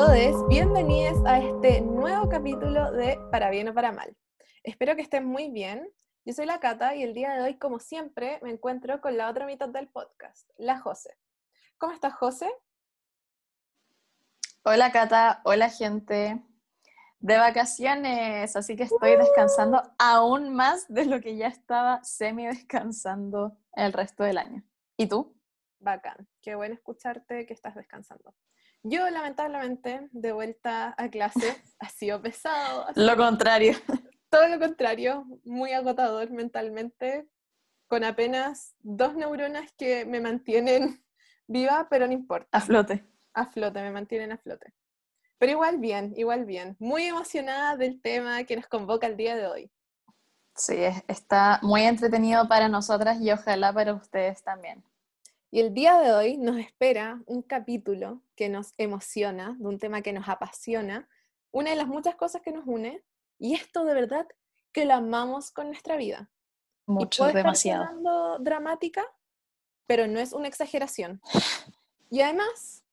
todos, bienvenidos a este nuevo capítulo de Para bien o para mal. Espero que estén muy bien. Yo soy la Cata y el día de hoy, como siempre, me encuentro con la otra mitad del podcast, la José. ¿Cómo estás, José? Hola, Cata. Hola, gente. De vacaciones, así que estoy descansando aún más de lo que ya estaba semi descansando el resto del año. ¿Y tú? Bacán. Qué bueno escucharte que estás descansando. Yo, lamentablemente, de vuelta a clase, ha sido pesado. Lo contrario. Todo lo contrario, muy agotador mentalmente, con apenas dos neuronas que me mantienen viva, pero no importa. A flote. A flote, me mantienen a flote. Pero igual bien, igual bien. Muy emocionada del tema que nos convoca el día de hoy. Sí, está muy entretenido para nosotras y ojalá para ustedes también. Y el día de hoy nos espera un capítulo que nos emociona, de un tema que nos apasiona, una de las muchas cosas que nos une, y esto de verdad que lo amamos con nuestra vida. Mucho, y demasiado. dramática, pero no es una exageración. Y además,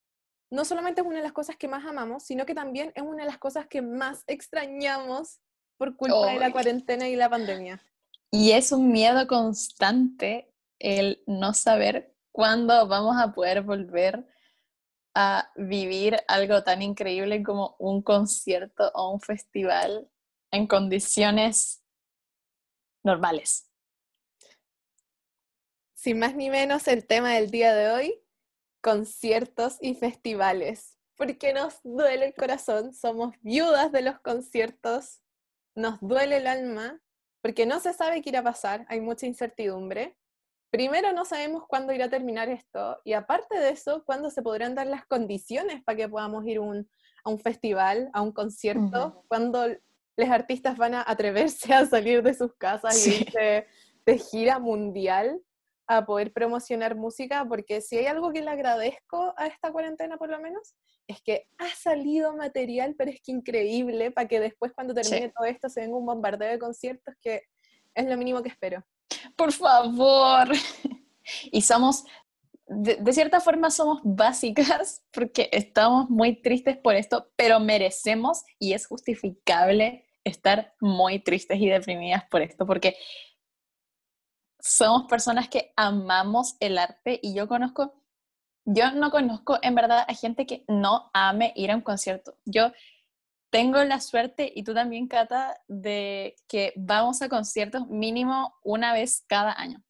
no solamente es una de las cosas que más amamos, sino que también es una de las cosas que más extrañamos por culpa de la cuarentena y la pandemia. Y es un miedo constante el no saber cuándo vamos a poder volver a vivir algo tan increíble como un concierto o un festival en condiciones normales. Sin más ni menos, el tema del día de hoy, conciertos y festivales. Porque nos duele el corazón, somos viudas de los conciertos, nos duele el alma, porque no se sabe qué irá a pasar, hay mucha incertidumbre primero no sabemos cuándo irá a terminar esto y aparte de eso, cuándo se podrán dar las condiciones para que podamos ir a un festival, a un concierto, cuando los artistas van a atreverse a salir de sus casas y irse de gira mundial a poder promocionar música, porque si hay algo que le agradezco a esta cuarentena por lo menos, es que ha salido material, pero es que increíble, para que después cuando termine todo esto se venga un bombardeo de conciertos que es lo mínimo que espero por favor. Y somos, de, cierta forma somos básicas porque estamos muy tristes por esto, pero merecemos y es justificable estar muy tristes y deprimidas por esto porque somos personas que amamos el arte y yo conozco, yo no conozco en verdad a gente que no ame ir a un concierto. Yo tengo la suerte, y tú también, Cata, de que vamos a conciertos mínimo una vez cada año.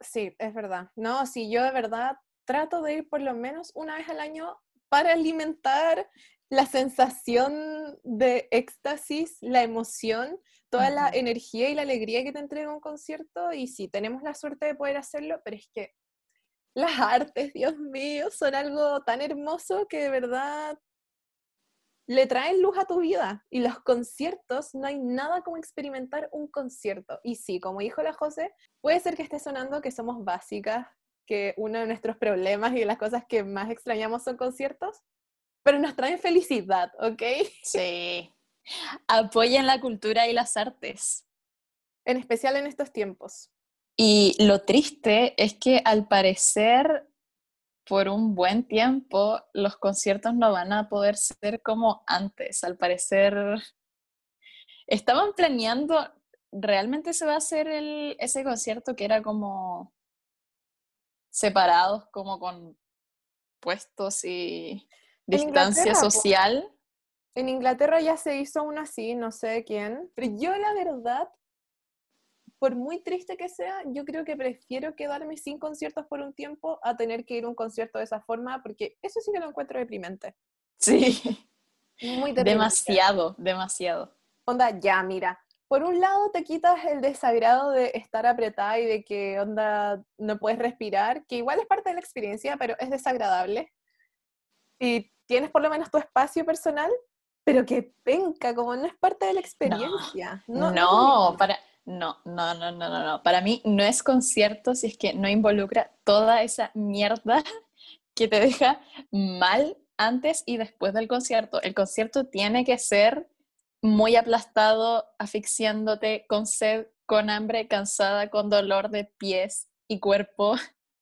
Sí, es verdad. No, sí, yo de verdad trato de ir por lo menos una vez al año para alimentar la sensación de éxtasis, la emoción, toda la energía y la alegría que te entrega un concierto. Y sí, tenemos la suerte de poder hacerlo, pero es que las artes, Dios mío, son algo tan hermoso que de verdad le traen luz a tu vida. Y los conciertos, no hay nada como experimentar un concierto. Y sí, como dijo la José, puede ser que esté sonando que somos básicas, que uno de nuestros problemas y de las cosas que más extrañamos son conciertos, pero nos traen felicidad, ¿ok? Sí. Apoyen la cultura y las artes. En especial en estos tiempos. Y lo triste es que al parecer por un buen tiempo los conciertos no van a poder ser como antes. Al parecer, estaban planeando, ¿realmente se va a hacer el, ese concierto que era como separados, como con puestos y distancia social? En Inglaterra ya se hizo uno así, no sé quién, pero yo la verdad por muy triste que sea, yo creo que prefiero quedarme sin conciertos por un tiempo a tener que ir a un concierto de esa forma, porque eso sí que lo encuentro deprimente. Sí. Muy Demasiado, demasiado. Onda, ya, mira. Por un lado te quitas el desagrado de estar apretada y de que onda no puedes respirar, que igual es parte de la experiencia, pero es desagradable. Y tienes por lo menos tu espacio personal, pero que penca, como no es parte de la experiencia. No, no, para, no, no, no, no, no, no. Para mí no es concierto si es que no involucra toda esa mierda que te deja mal antes y después del concierto. El concierto tiene que ser muy aplastado, asfixiándote con sed, con hambre, cansada, con dolor de pies y cuerpo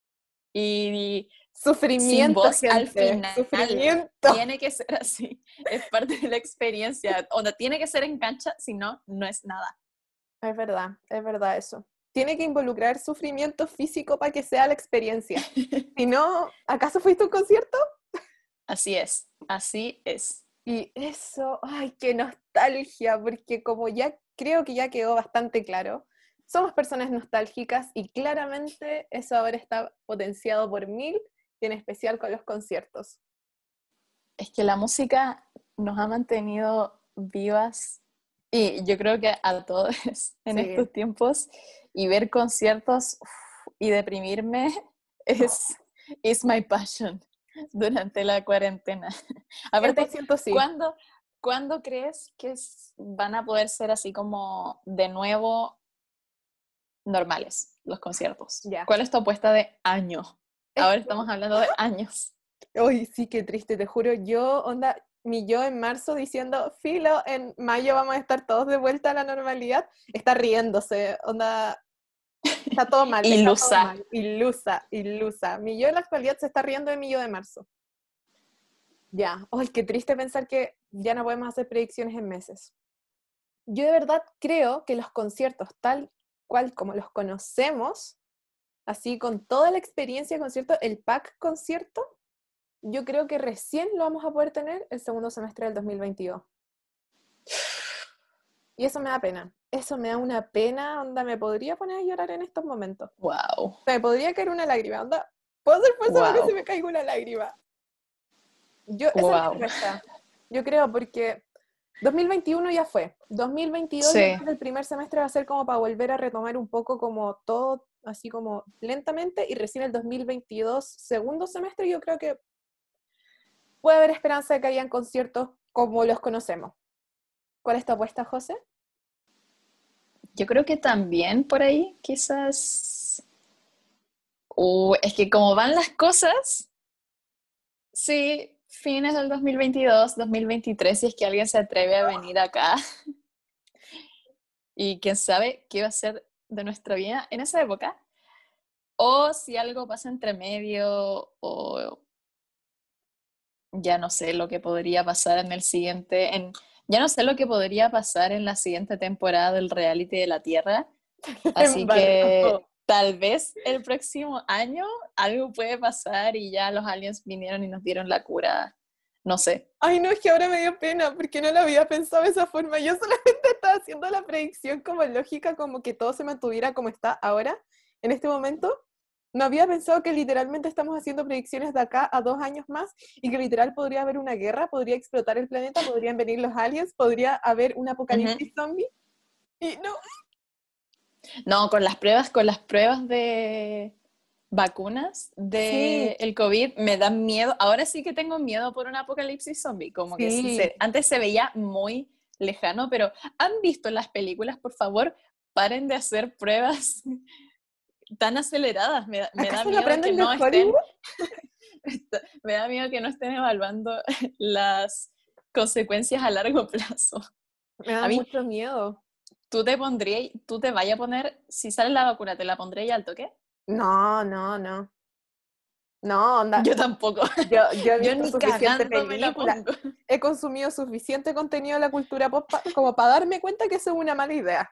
y Sufrimiento, voz gente. al final. Sufrimiento. Tiene que ser así. Es parte de la experiencia. Onda, tiene que ser en cancha, si no, no es nada. Es verdad, es verdad eso. Tiene que involucrar sufrimiento físico para que sea la experiencia. Si no, ¿acaso fuiste a un concierto? Así es, así es. Y eso, ay, qué nostalgia, porque como ya creo que ya quedó bastante claro, somos personas nostálgicas y claramente eso ahora está potenciado por mil y en especial con los conciertos. Es que la música nos ha mantenido vivas y yo creo que a todos en Sí. estos tiempos y ver conciertos uf, y deprimirme es is my passion durante la cuarentena. Aparte, 100% sí. ¿cuándo, cuándo crees que van a poder ser así como de nuevo normales los conciertos? Ya. ¿Cuál es tu apuesta de año? Ahora estamos hablando de años. Uy, sí, qué triste, te juro. Yo, onda, mi yo en marzo diciendo, filo, en mayo vamos a estar todos de vuelta a la normalidad, está riéndose, onda, está todo mal. todo Ilusa. mal, Ilusa, ilusa. Mi yo en la actualidad se está riendo de mi yo de marzo. Ya, ay, qué triste pensar que ya no podemos hacer predicciones en meses. Yo de verdad creo que los conciertos, tal cual como los conocemos, así con toda la experiencia de concierto, el pack concierto, yo creo que recién lo vamos a poder tener el segundo semestre del 2022. Y eso me da pena. Eso me da una pena, onda, me podría poner a llorar en estos momentos. Wow. Me podría caer una lágrima, onda. Puedo hacer fuerza para que Wow. se me caiga una lágrima. Yo, esa Wow. Yo creo porque 2021 ya fue. 2022 yo Sí. el primer semestre va a ser como para volver a retomar un poco como todo, así como lentamente, y recién el 2022, segundo semestre, yo creo que puede haber esperanza de que hayan conciertos como los conocemos. ¿Cuál es tu apuesta, José? Yo creo que también por ahí, quizás. Uh, es que como van las cosas, sí, fines del 2022, 2023, si es que alguien se atreve a venir acá. Y quién sabe qué va a ser de nuestra vida en esa época. O si algo pasa entre medio, o ya no sé lo que podría pasar en el siguiente, en, ya no sé lo que podría pasar en la siguiente temporada del reality de la Tierra. Así que tal vez el próximo año algo puede pasar y ya los aliens vinieron y nos dieron la cura. No sé. Ay, no, es que ahora me dio pena porque no lo había pensado de esa forma. Yo solamente estaba haciendo la predicción como lógica, como que todo se mantuviera como está ahora, en este momento. No había pensado que literalmente estamos haciendo predicciones de acá a dos años más y que literal podría haber una guerra, podría explotar el planeta, podrían venir los aliens, podría haber un apocalipsis zombie. Y no, No, con las pruebas, con las pruebas de vacunas de el COVID me dan miedo. Ahora sí que tengo miedo por un apocalipsis zombie. Como que sí Sí. se- antes se veía muy lejano, pero ¿han visto las películas? Por favor, paren de hacer pruebas tan aceleradas. Me, da- me da ¿acaso lo miedo que no estén, me da miedo que no estén evaluando las consecuencias a largo plazo. Me da A mí- mucho miedo. ¿Tú te pondrías, tú te vayas a poner, si sale la vacuna, ¿te la pondrías al toque? No, no, no. No, onda. Yo tampoco. Yo, yo he Yo ni cagando me la pongo. he consumido suficiente contenido de la cultura pop pa- como para darme cuenta que eso es una mala idea.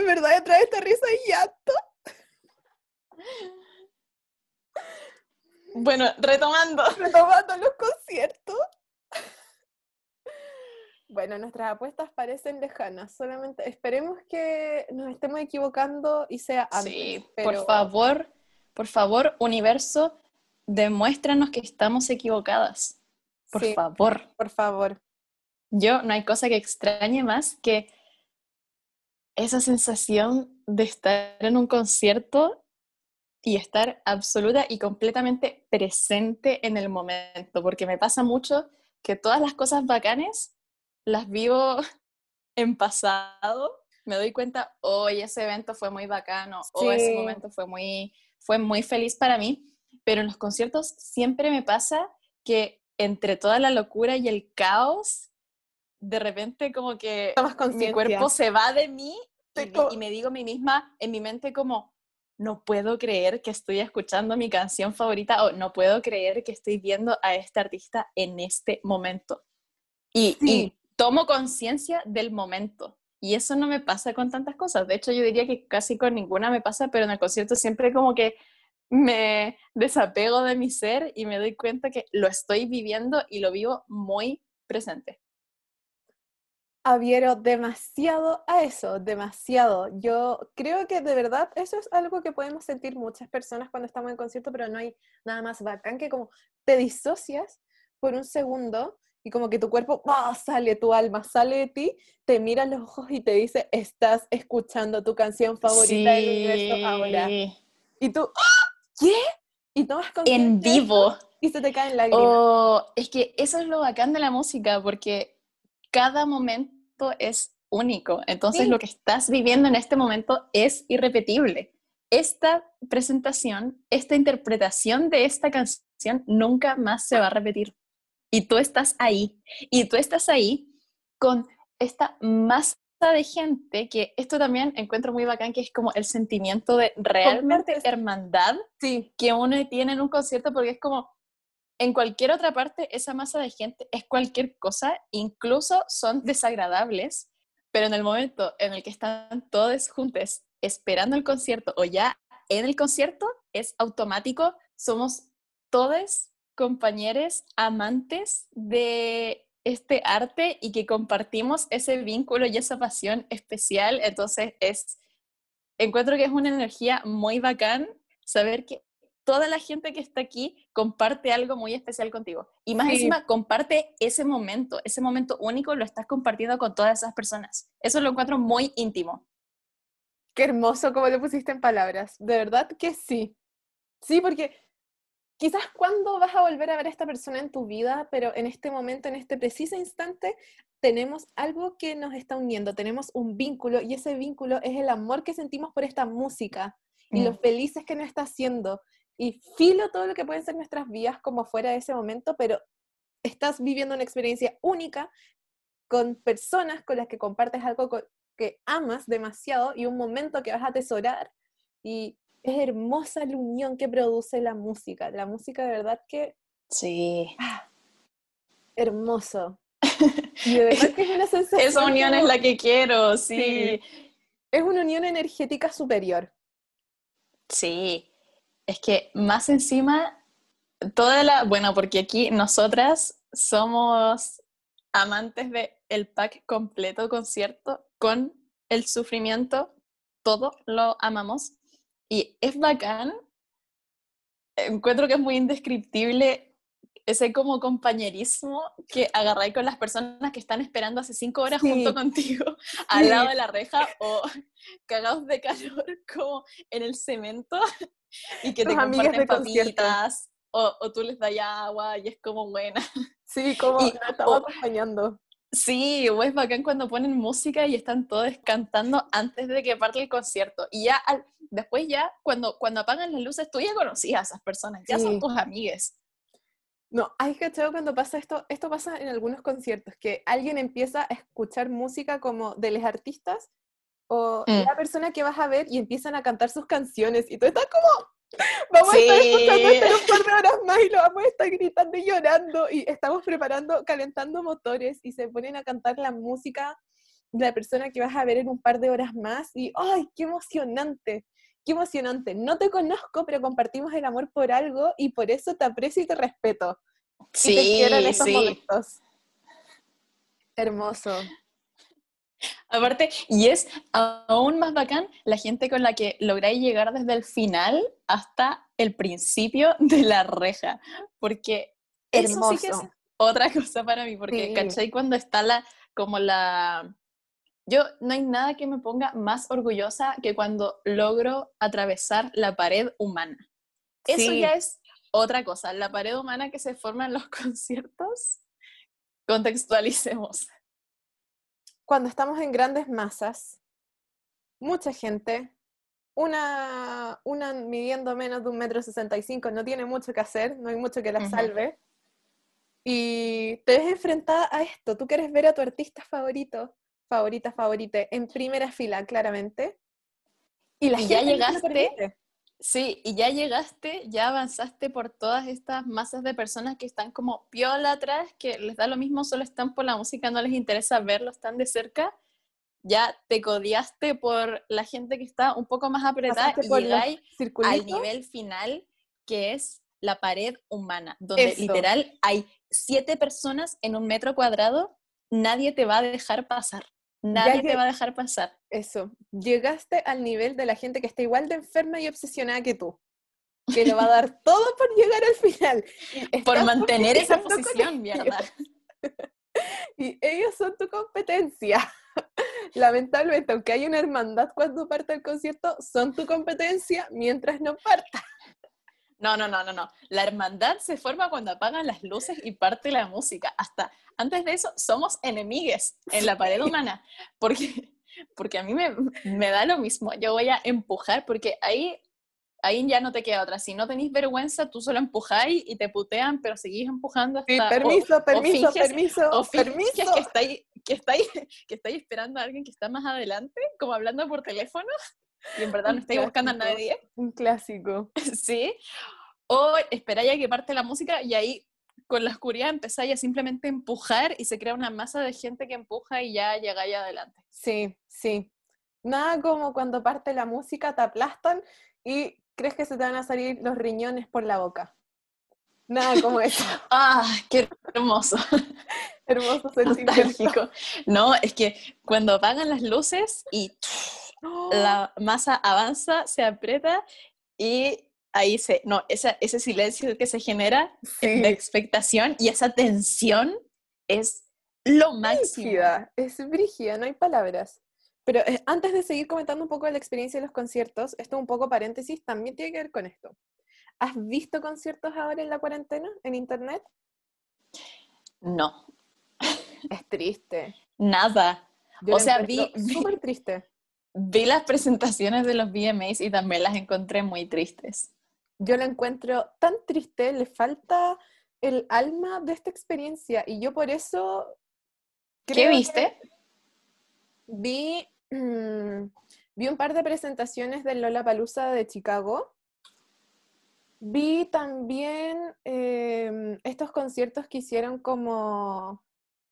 En verdad, me trae esta risa y llanto. Bueno, retomando. retomando los conciertos. Bueno, nuestras apuestas parecen lejanas. Solamente esperemos que nos estemos equivocando y sea antes. Sí, pero- por favor, por favor, universo, demuéstranos que estamos equivocadas. Por Sí, favor. por favor. Yo no hay cosa que extrañe más que esa sensación de estar en un concierto y estar absoluta y completamente presente en el momento, porque me pasa mucho que todas las cosas bacanes las vivo en pasado, me doy cuenta, hoy ese evento fue muy bacano, o ese Sí. momento fue muy, fue muy feliz para mí, pero en los conciertos siempre me pasa que entre toda la locura y el caos, de repente como que mi cuerpo se va de mí y, me digo a mí misma en mi mente como, no puedo creer que estoy escuchando mi canción favorita o no puedo creer que estoy viendo a este artista en este momento. Y, y tomo conciencia del momento. Y eso no me pasa con tantas cosas. De hecho, yo diría que casi con ninguna me pasa, pero en el concierto siempre como que me desapego de mi ser y me doy cuenta que lo estoy viviendo y lo vivo muy presente. Adhiero demasiado a eso, demasiado. Yo creo que de verdad eso es algo que podemos sentir muchas personas cuando estamos en concierto, pero no hay nada más bacán que como te disocias por un segundo y como que tu cuerpo sale, tu alma sale de ti, te mira los ojos y te dice, estás escuchando tu canción favorita del universo ahora. Y tú, ¡Ah! ¿qué? Y tomas En vivo. Y se te caen lágrimas. Oh, es que eso es lo bacán de la música, porque cada momento es único. Entonces lo que estás viviendo en este momento es irrepetible. Esta presentación, esta interpretación de esta canción nunca más se va a repetir y tú estás ahí, y tú estás ahí con esta masa de gente que esto también encuentro muy bacán, que es como el sentimiento de realmente hermandad sí. que uno tiene en un concierto, porque es como en cualquier otra parte esa masa de gente es cualquier cosa, incluso son desagradables, pero en el momento en el que están todos juntos esperando el concierto o ya en el concierto, es automático, somos todos compañeros amantes de este arte y que compartimos ese vínculo y esa pasión especial. Entonces, es, encuentro que es una energía muy bacán saber que toda la gente que está aquí comparte algo muy especial contigo. Y más encima, comparte ese momento, ese momento único, lo estás compartiendo con todas esas personas. Eso lo encuentro muy íntimo. Qué hermoso como lo pusiste en palabras. De verdad que sí. Sí, porque quizás cuándo vas a volver a ver a esta persona en tu vida, pero en este momento, en este preciso instante, tenemos algo que nos está uniendo, tenemos un vínculo y ese vínculo es el amor que sentimos por esta música y lo mm. felices que nos está haciendo. Y filo todo lo que pueden ser nuestras vidas como fuera de ese momento, pero estás viviendo una experiencia única con personas con las que compartes algo que amas demasiado y un momento que vas a atesorar. Y es hermosa la unión que produce la música. La música de verdad que... Sí. Ah, hermoso. Y de verdad que es una sensación... Esa unión es la que quiero, sí. Es una unión energética superior. Sí. Es que más encima, toda la... Bueno, porque aquí nosotras somos amantes de el pack completo concierto con el sufrimiento, todo lo amamos. Y es bacán. Encuentro que es muy indescriptible ese como compañerismo que agarráis con las personas que están esperando hace cinco horas junto contigo al lado de la reja o cagados de calor como en el cemento y que te comparten papitas o, o, tú les das agua y es como buena. Sí, como y, estaba acompañando. Sí, o es bacán cuando ponen música y están todos cantando antes de que parte el concierto. Y ya después ya, cuando, cuando apagan las luces, tú ya conocías a esas personas, ya son tus amigues. No, hay que cuando pasa esto, esto pasa en algunos conciertos, que alguien empieza a escuchar música como de los artistas o mm. la persona que vas a ver y empiezan a cantar sus canciones y tú estás como, Vamos a estar escuchando esto en un par de horas más y lo vamos a estar gritando y llorando y estamos preparando, calentando motores y se ponen a cantar la música de la persona que vas a ver en un par de horas más y ¡ay, qué emocionante! Qué emocionante. No te conozco, pero compartimos el amor por algo y por eso te aprecio y te respeto. Sí, y te quiero en estos momentos. Hermoso. Aparte, y es aún más bacán la gente con la que lográis llegar desde el final hasta el principio de la reja, porque eso sí que es otra cosa para mí, porque ¿cachai? Cuando está la, como la... Yo no hay nada que me ponga más orgullosa que cuando logro atravesar la pared humana. Eso ya es otra cosa, la pared humana que se forma en los conciertos, contextualicemos cuando estamos en grandes masas, mucha gente, una, una midiendo menos de un metro sesenta y cinco, no tiene mucho que hacer, no hay mucho que la salve, y te ves enfrentada a esto. Tú quieres ver a tu artista favorito, favorita, favorita, en primera fila, claramente. Y, la ya llegaste. Sí, y ya llegaste, ya avanzaste por todas estas masas de personas que están como piola atrás, que les da lo mismo, solo están por la música, no les interesa verlo, están de cerca. Ya te codiaste por la gente que está un poco más apretada y llegáis al nivel final, que es la pared humana, donde literal hay siete personas en un metro cuadrado, nadie te va a dejar pasar. Nadie te va a dejar pasar. Eso. Llegaste al nivel de la gente que está igual de enferma y obsesionada que tú. Que le va a dar todo por llegar al final. Por mantener esa posición, mierda. Y ellos son tu competencia. Lamentablemente, aunque hay una hermandad cuando parte el concierto, son tu competencia mientras no parta. No, no, no, no, no. La hermandad se forma cuando apagan las luces y parte la música. Hasta antes de eso, somos enemigues en la pared humana. Porque, porque a mí me, me da lo mismo. Yo voy a empujar, porque ahí, ahí ya no te queda otra. Si no tenéis vergüenza, tú solo empujáis y te putean, pero seguís empujando hasta... Sí, permiso, permiso, permiso, o permiso. que estáis, que, estáis, que estáis esperando a alguien que está más adelante, como hablando por teléfono y en verdad no estáis buscando a nadie. Un clásico. Sí. O esperáis a que parte la música y ahí con la oscuridad empezáis a simplemente empujar y se crea una masa de gente que empuja y ya llegáis adelante. Sí, sí. Nada como cuando parte la música, te aplastan y crees que se te van a salir los riñones por la boca. Nada como eso. ¡Ah, qué hermoso! hermoso sentimiento. No, es que cuando apagan las luces y la masa avanza, se aprieta y ahí se, no, esa, ese silencio que se genera de expectación y esa tensión es lo máximo. es brígida, no hay palabras. Pero eh, antes de seguir comentando un poco de la experiencia de los conciertos, esto un poco paréntesis, también tiene que ver con esto. ¿Has visto conciertos ahora en la cuarentena, en internet? No. Es triste. Nada. o sea, vi... Súper triste. Vi las presentaciones de los VMAs y también las encontré muy tristes. Yo la encuentro tan triste, le falta el alma de esta experiencia y yo por eso... ¿Qué viste? Vi, vi un par de presentaciones del Lollapalooza de Chicago. Vi también em, estos conciertos que hicieron como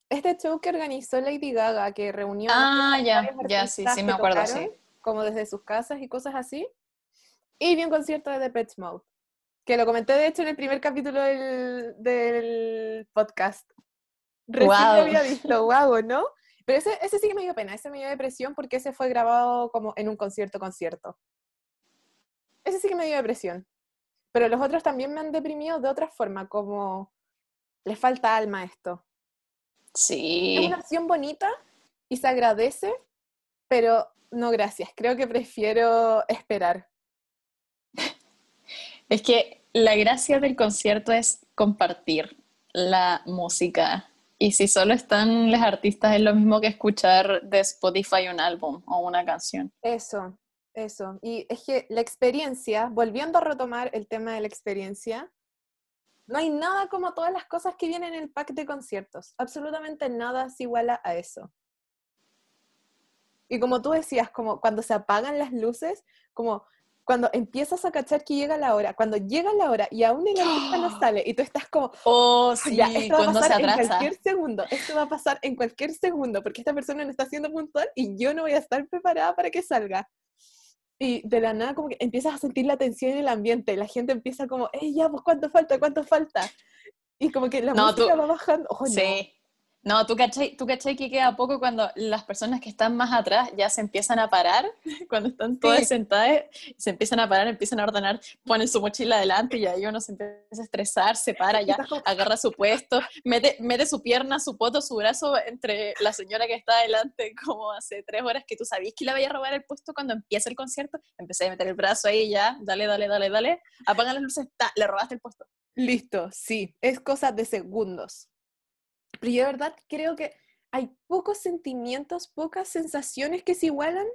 este show que organizó Lady Gaga, que reunió ah, ya, ya, sí, sí me acuerdo, sí. Como desde sus casas y cosas así. Y vi un concierto de The Pet Mode, que lo comenté de hecho en el primer capítulo del, del podcast. Recién lo había visto, guau, ¿no? Pero ese, ese sí que me dio pena, ese me dio depresión porque ese fue grabado como en un concierto-concierto. Ese sí que me dio depresión. Pero los otros también me han deprimido de otra forma, como les falta alma a esto. Sí. Es una acción bonita y se agradece, pero no gracias. Creo que prefiero esperar. Es que la gracia del concierto es compartir la música. Y si solo están los artistas es lo mismo que escuchar de Spotify un álbum o una canción. Eso, eso. Y es que la experiencia, volviendo a retomar el tema de la experiencia, no hay nada como todas las cosas que vienen en el pack de conciertos. Absolutamente nada se iguala a eso. Y como tú decías, como cuando se apagan las luces, como cuando empiezas a cachar que llega la hora, cuando llega la hora y aún el artista no sale y tú estás como, oh, sí, esto va a pasar en cualquier segundo, esto va a pasar en cualquier segundo, porque esta persona no está siendo puntual y yo no voy a estar preparada para que salga. Y de la nada como que empiezas a sentir la tensión en el ambiente, la gente empieza como, ¡eh, ya, pues cuánto falta, cuánto falta! Y como que la música va bajando. sí. No, tú cachai, tú cachai que queda poco cuando las personas que están más atrás ya se empiezan a parar, cuando están todas sentadas, se empiezan a parar, empiezan a ordenar, ponen su mochila adelante y ahí uno se empieza a estresar, se para ya, agarra su puesto, mete, mete su pierna, su poto, su brazo entre la señora que está adelante, como hace tres horas que tú sabías que le vaya a robar el puesto cuando empieza el concierto, empecé a meter el brazo ahí ya, dale, dale, dale, dale, apagan las luces, ta, le robaste el puesto. Listo, sí, es cosa de segundos. Pero de verdad creo que hay pocos sentimientos, pocas sensaciones que se igualan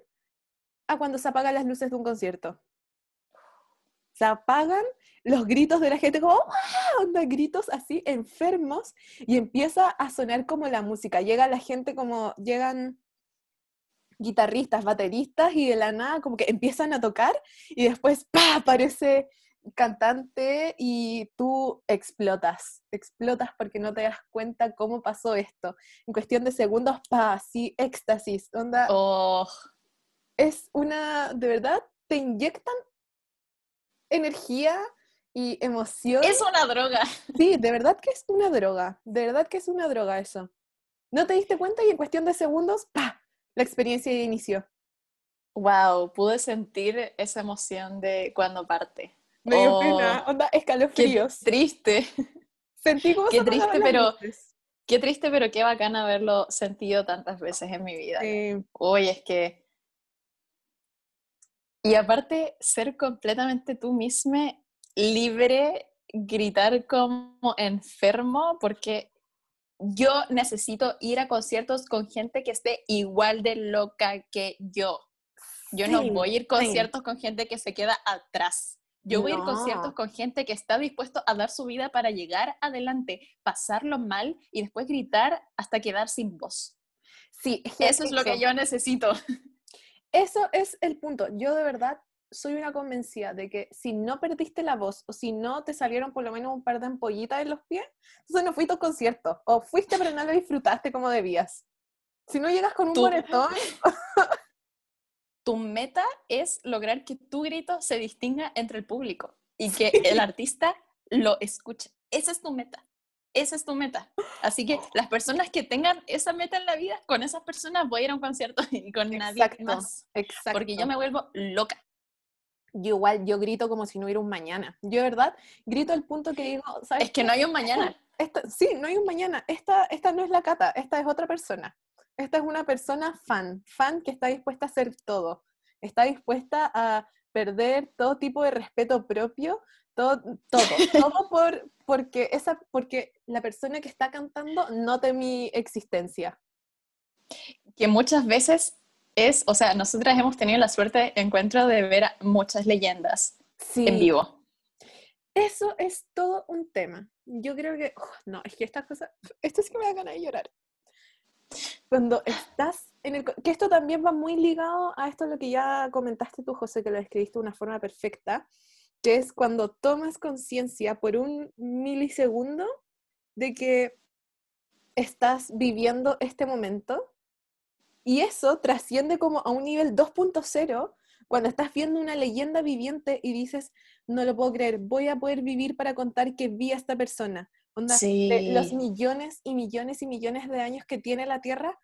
a cuando se apagan las luces de un concierto. Se apagan los gritos de la gente como ¡Wow! gritos así enfermos y empieza a sonar como la música. Llega la gente como llegan guitarristas, bateristas y de la nada como que empiezan a tocar y después ¡pa! aparece cantante y tú explotas, explotas porque no te das cuenta cómo pasó esto. En cuestión de segundos, pa, sí, éxtasis, onda. Oh. Es una, de verdad, te inyectan energía y emoción. Es una droga. Sí, de verdad que es una droga, de verdad que es una droga eso. No te diste cuenta y en cuestión de segundos, pa, la experiencia inició. Wow, pude sentir esa emoción de cuando parte. Me dio pena, oh, onda, escalofríos. Qué triste. Sentí como Qué triste, pero qué triste, pero qué bacán haberlo sentido tantas veces en mi vida. Hoy es que y aparte ser completamente tú misma, libre, gritar como enfermo, porque yo necesito ir a conciertos con gente que esté igual de loca que yo. Yo no voy a ir a conciertos con gente que se queda atrás. Yo voy a ir a conciertos con gente que está dispuesto a dar su vida para llegar adelante, pasarlo mal y después gritar hasta quedar sin voz. Sí, eso es lo que yo necesito. Eso es el punto. Yo de verdad soy una convencida de que si no perdiste la voz o si no te salieron por lo menos un par de ampollitas en los pies, entonces no fuiste a un concierto. O fuiste pero no lo disfrutaste como debías. Si no llegas con un moretón... tu meta es lograr que tu grito se distinga entre el público y que el artista lo escuche. Esa es tu meta. Esa es tu meta. Así que las personas que tengan esa meta en la vida, con esas personas voy a ir a un concierto y con nadie más. Exacto. Porque yo me vuelvo loca yo igual, yo grito como si no hubiera un mañana. Yo, de verdad, grito al punto que digo, ¿sabes? Es que no hay un mañana. Esta, sí, no hay un mañana. Esta, esta no es la cata, esta es otra persona. Esta es una persona fan, fan que está dispuesta a hacer todo. Está dispuesta a perder todo tipo de respeto propio, todo, todo, todo por, porque, esa, porque la persona que está cantando note mi existencia. Que muchas veces es, o sea, nosotras hemos tenido la suerte de encuentro de ver muchas leyendas en vivo. Eso es todo un tema. Yo creo que, no, es que estas cosas, esto es que me da ganas de llorar. Cuando estás en el, que esto también va muy ligado a esto lo que ya comentaste tú, José, que lo describiste de una forma perfecta, que es cuando tomas conciencia por un milisegundo de que estás viviendo este momento y eso trasciende como a un nivel 2.0 cuando estás viendo una leyenda viviente y dices, no lo puedo creer, voy a poder vivir para contar que vi a esta persona. Onda, los millones y millones y millones de años que tiene la Tierra,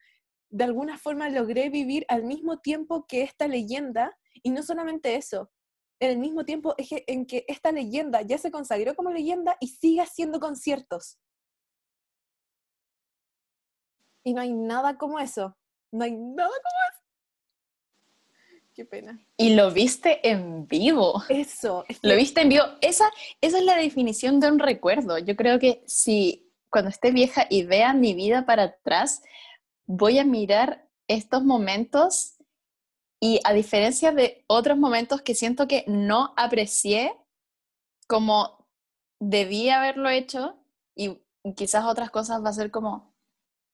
de alguna forma logré vivir al mismo tiempo que esta leyenda, y no solamente eso, en el mismo tiempo en que esta leyenda ya se consagró como leyenda y sigue haciendo conciertos. Y no hay nada como eso. No hay nada como. Qué pena. Y lo viste en vivo. Eso. Lo viste en vivo. Esa, esa es la definición de un recuerdo. Yo creo que si cuando esté vieja y vea mi vida para atrás, voy a mirar estos momentos y a diferencia de otros momentos que siento que no aprecié como debía haberlo hecho y quizás otras cosas va a ser como,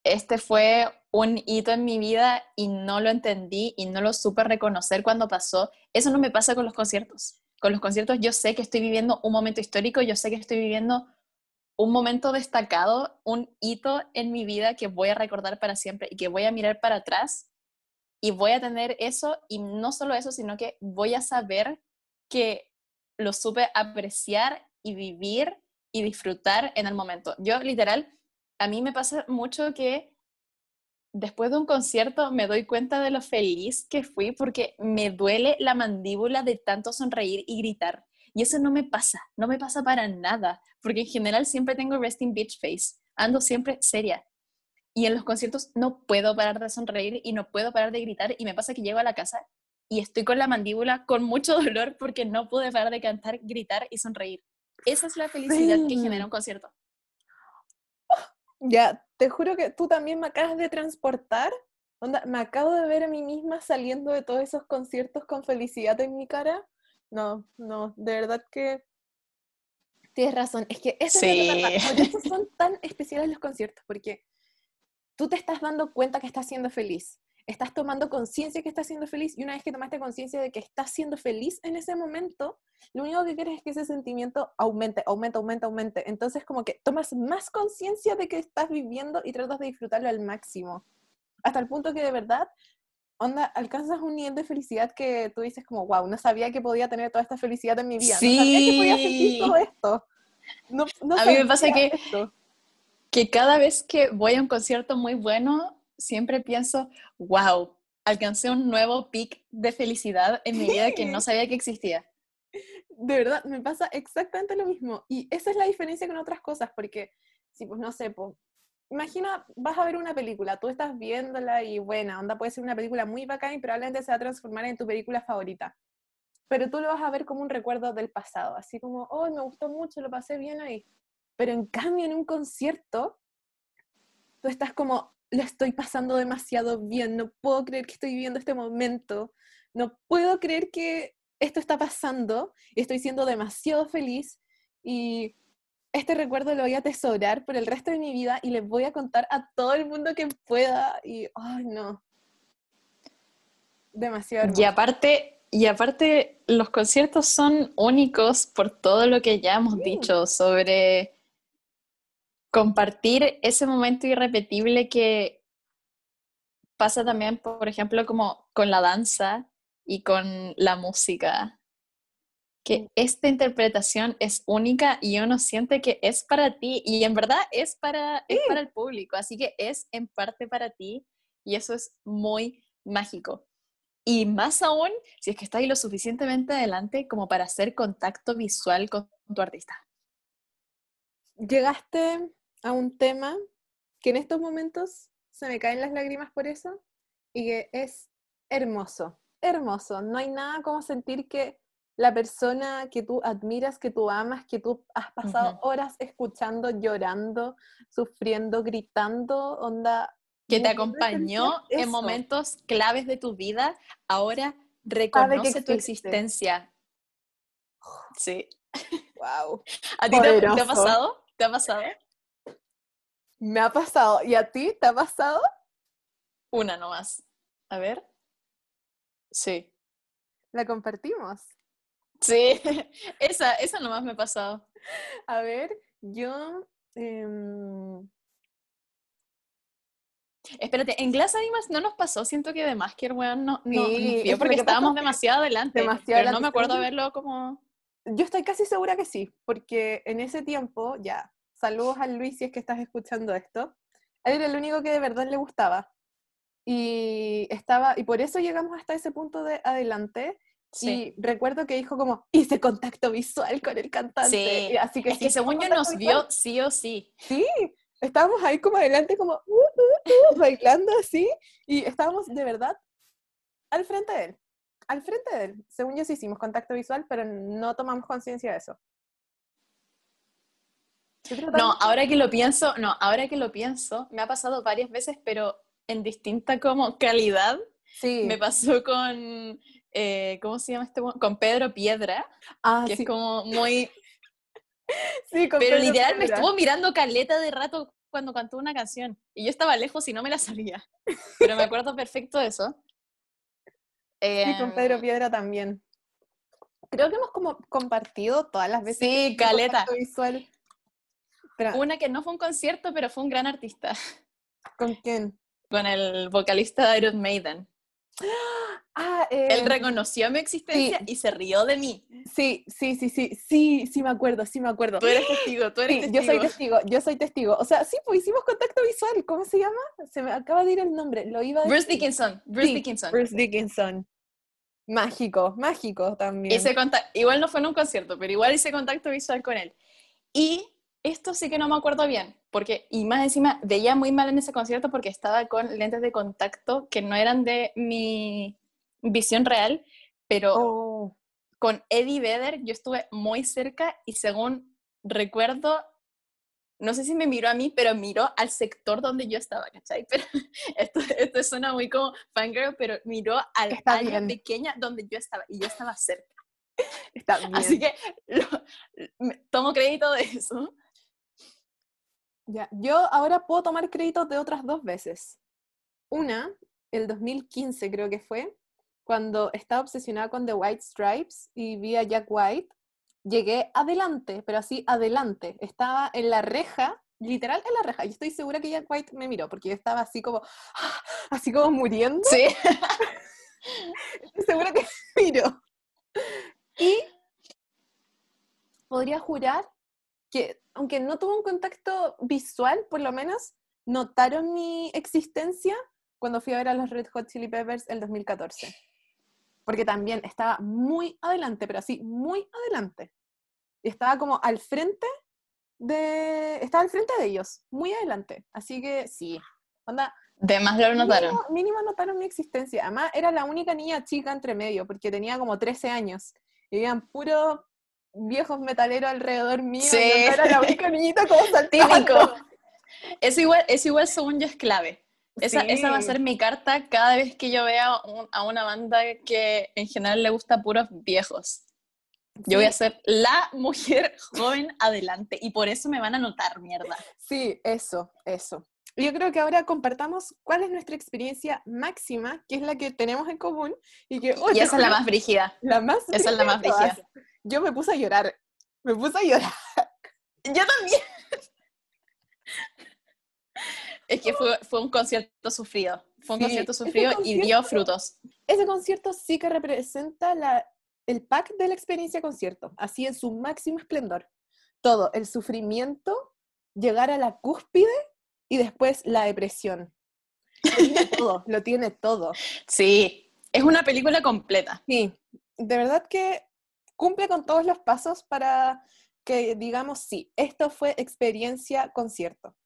este fue un hito en mi vida y no lo entendí y no lo supe reconocer cuando pasó. Eso no me pasa con los conciertos. Con los conciertos yo sé que estoy viviendo un momento histórico, yo sé que estoy viviendo un momento destacado, un hito en mi vida que voy a recordar para siempre y que voy a mirar para atrás y voy a tener eso y no solo eso, sino que voy a saber que lo supe apreciar y vivir y disfrutar en el momento. Yo literal, a mí me pasa mucho que después de un concierto me doy cuenta de lo feliz que fui porque me duele la mandíbula de tanto sonreír y gritar. Y eso no me pasa, no me pasa para nada, porque en general siempre tengo resting bitch face, ando siempre seria. Y en los conciertos no puedo parar de sonreír y no puedo parar de gritar y me pasa que llego a la casa y estoy con la mandíbula con mucho dolor porque no pude parar de cantar, gritar y sonreír. Esa es la felicidad que genera un concierto. Ya, te juro que tú también me acabas de transportar. Onda, me acabo de ver a mí misma saliendo de todos esos conciertos con felicidad en mi cara. No, no, de verdad que tienes razón. Es que eso es son tan especiales los conciertos, porque tú te estás dando cuenta que estás siendo feliz. Estás tomando conciencia que estás siendo feliz y una vez que tomaste conciencia de que estás siendo feliz en ese momento, lo único que quieres es que ese sentimiento aumente, aumente, aumente, aumente. Entonces como que tomas más conciencia de que estás viviendo y tratas de disfrutarlo al máximo. Hasta el punto que de verdad, onda, alcanzas un nivel de felicidad que tú dices como, wow, no sabía que podía tener toda esta felicidad en mi vida. Sí. No sabía que podía sentir todo esto. No, no A mí me pasa que- esto. que cada vez que voy a un concierto muy bueno, siempre pienso, wow, alcancé un nuevo pic de felicidad en mi vida que no sabía que existía. De verdad, me pasa exactamente lo mismo. Y esa es la diferencia con otras cosas, porque, si pues no sé, pues, imagina, vas a ver una película, tú estás viéndola y buena, onda puede ser una película muy bacana y probablemente se va a transformar en tu película favorita. Pero tú lo vas a ver como un recuerdo del pasado, así como, oh, me gustó mucho, lo pasé bien ahí. Pero en cambio, en un concierto, tú estás como, lo estoy pasando demasiado bien, no puedo creer que estoy viviendo este momento, no puedo creer que esto está pasando y estoy siendo demasiado feliz y este recuerdo lo voy a atesorar por el resto de mi vida y le voy a contar a todo el mundo que pueda y, ay, no. Demasiado hermoso. Y aparte, y aparte, los conciertos son únicos por todo lo que ya hemos Sí. dicho sobre compartir ese momento irrepetible que pasa también, por ejemplo, como con la danza y con la música. Que Mm. esta interpretación es única y uno siente que es para ti y en verdad es para, es para el público, así que es en parte para ti y eso es muy mágico. Y más aún si es que estás ahí lo suficientemente adelante como para hacer contacto visual con tu artista. Llegaste a un tema que en estos momentos se me caen las lágrimas por eso y que es hermoso, hermoso. No hay nada como sentir que la persona que tú admiras, que tú amas, que tú has pasado Ujú. horas escuchando, llorando, sufriendo, gritando, onda. Que te acompañó en eso. momentos claves de tu vida, ahora reconoce tu existe. existencia. Sí. Wow. ¿A ti te, te ha pasado? ¿Te ha pasado? Me ha pasado. ¿Y a ti te ha pasado? Una nomás. A ver. Sí. La compartimos. Sí, esa, esa nomás me ha pasado. A ver, yo. em, Espérate, en Glass Animals no nos pasó, siento que de el weón no, no, Sí, porque estábamos demasiado adelante, demasiado pero no adelante, me acuerdo verlo como... Yo estoy casi segura que sí, porque en ese tiempo, ya, saludos a Luis si es que estás escuchando esto, él era el único que de verdad le gustaba. Y estaba, y por eso llegamos hasta ese punto de adelante. Sí. Y recuerdo que dijo como, hice contacto visual con el cantante. Sí, así que Es sí, que según yo nos visual. vio sí o sí. Sí, estábamos ahí como adelante, como uh, uh, uh, bailando así, y estábamos de verdad al frente de él. Al frente de él. Según yo sí hicimos contacto visual, pero no tomamos conciencia de eso. No, ahora que lo pienso, no, ahora que lo pienso, me ha pasado varias veces, pero en distinta como calidad. sí. Me pasó con, eh, ¿cómo se llama este? Con Pedro Piedra, ah, que sí, es como muy... sí, con Pero Pedro literal me Piedra. estuvo mirando caleta de rato cuando cantó una canción. Y yo estaba lejos y no me la sabía. Pero me acuerdo perfecto de eso. Sí, con Pedro Em, Piedra también. Creo que hemos como compartido todas las veces. Sí, caleta. visual. Una que no fue un concierto, pero fue un gran artista. ¿Con quién? Con el vocalista de Iron Maiden. Ah, Él em, reconoció mi existencia sí. y se rió de mí. sí, sí, sí, sí, sí, sí me acuerdo, sí me acuerdo. Tú eres testigo, tú eres Sí, testigo. yo soy testigo, yo soy testigo. O sea, sí, pues hicimos contacto visual. ¿Cómo se llama? Se me acaba de ir el nombre. Lo iba a Bruce decir. Dickinson, Bruce Sí, Dickinson. Bruce Dickinson. Mágico, mágico también. Hice conta- igual no fue en un concierto, pero igual hice contacto visual con él. Y esto sí que no me acuerdo bien, porque, y más encima, veía muy mal en ese concierto porque estaba con lentes de contacto que no eran de mi visión real, pero Oh, con Eddie Vedder yo estuve muy cerca y según recuerdo, no sé si me miró a mí, pero miró al sector donde yo estaba, ¿cachai? Pero esto, esto suena muy como fangirl, pero miró al Está área bien. pequeña donde yo estaba y yo estaba cerca. está bien. Así que lo- tomo crédito de eso. Ya, Yo ahora puedo tomar créditos de otras dos veces. Una, el 2015 creo que fue, cuando estaba obsesionada con The White Stripes y vi a Jack White, llegué adelante, pero así adelante. Estaba en la reja, literal en la reja. Y estoy segura que Jack White me miró, porque yo estaba así como, así como muriendo. Sí. estoy segura que me miró. Y podría jurar que, aunque no tuvo un contacto visual, por lo menos, notaron mi existencia cuando fui a ver a los Red Hot Chili Peppers el 2014 porque también estaba muy adelante, pero así, muy adelante. Y estaba como al frente de, estaba al frente de ellos, muy adelante. Así que sí, onda. De más lo notaron. Mínimo, notaron mi existencia. Además, era la única niña chica entre medio, porque tenía como 13 años. Y eran puros viejos metaleros alrededor mío. Sí. Y era la única niñita como saltando. Es igual, es igual según yo es clave. Esa, esa, va a ser mi carta cada vez que yo vea a una banda que en general le gusta puros viejos. Yo voy a ser la mujer joven adelante y por eso me van a notar, mierda. Sí, eso, eso. Yo creo que ahora compartamos cuál es nuestra experiencia máxima, que es la que tenemos en común y que... y esa es la más brígida. La más Esa es la más brígida. Yo me puse a llorar. Me puse a llorar. Yo también. Es que fue, fue un concierto sufrido. Fue un concierto sufrido y dio frutos. Ese concierto sí que representa la, el pack de la experiencia concierto, así en su máximo esplendor. Todo, el sufrimiento, llegar a la cúspide y después la depresión. Lo tiene todo, lo tiene todo. Sí, es una película completa. Sí, de verdad que cumple con todos los pasos para que digamos, sí, esto fue experiencia concierto.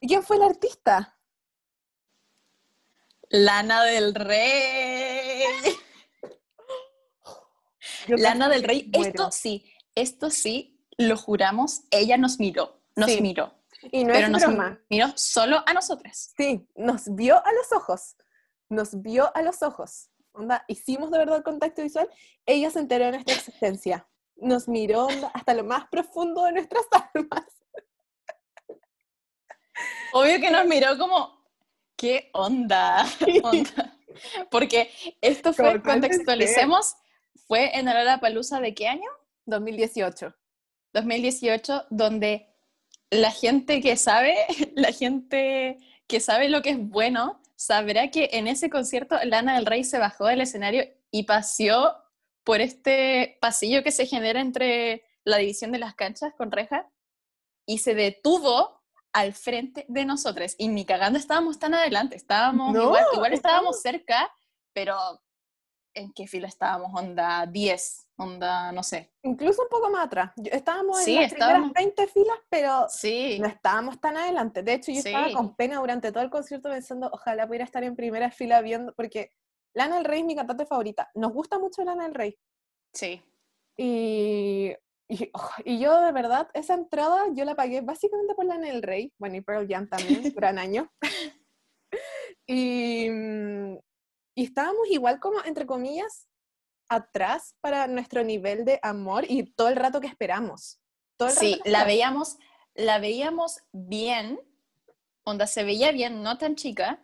¿Y quién fue el artista? Lana del Rey. Lana del Rey, esto sí, esto sí, lo juramos, ella nos miró, nos miró. Y no pero nos miró solo a nosotras. Sí, nos vio a los ojos, nos vio a los ojos. Onda, hicimos de verdad contacto visual, ella se enteró de nuestra existencia. Nos miró hasta lo más profundo de nuestras almas. Obvio que nos miró como, ¿qué onda? Porque esto fue, contextualicemos, fue en la Palusa de qué año? 2018. 2018, donde la gente que sabe, la gente que sabe lo que es bueno, sabrá que en ese concierto Lana del Rey se bajó del escenario y paseó por este pasillo que se genera entre la división de las canchas con reja y se detuvo al frente de nosotros. Y ni cagando estábamos tan adelante, estábamos igual, igual estábamos cerca, pero ¿en qué fila estábamos? Onda 10, onda, no sé. Incluso un poco más atrás. Estábamos en las primeras 20 filas, pero sí. no estábamos tan adelante. De hecho, yo estaba con pena durante todo el concierto pensando, ojalá pudiera estar en primera fila viendo, porque Lana del Rey es mi cantante favorita. Nos gusta mucho Lana del Rey. Sí. Y Oh, y, yo de verdad, esa entrada yo la pagué básicamente por la del Rey, bueno, y Pearl Jam también, gran año. y, y estábamos igual como, entre comillas, atrás para nuestro nivel de amor y todo el rato que esperamos. Todo el sí, la veíamos, la veíamos bien, onda se veía bien, no tan chica,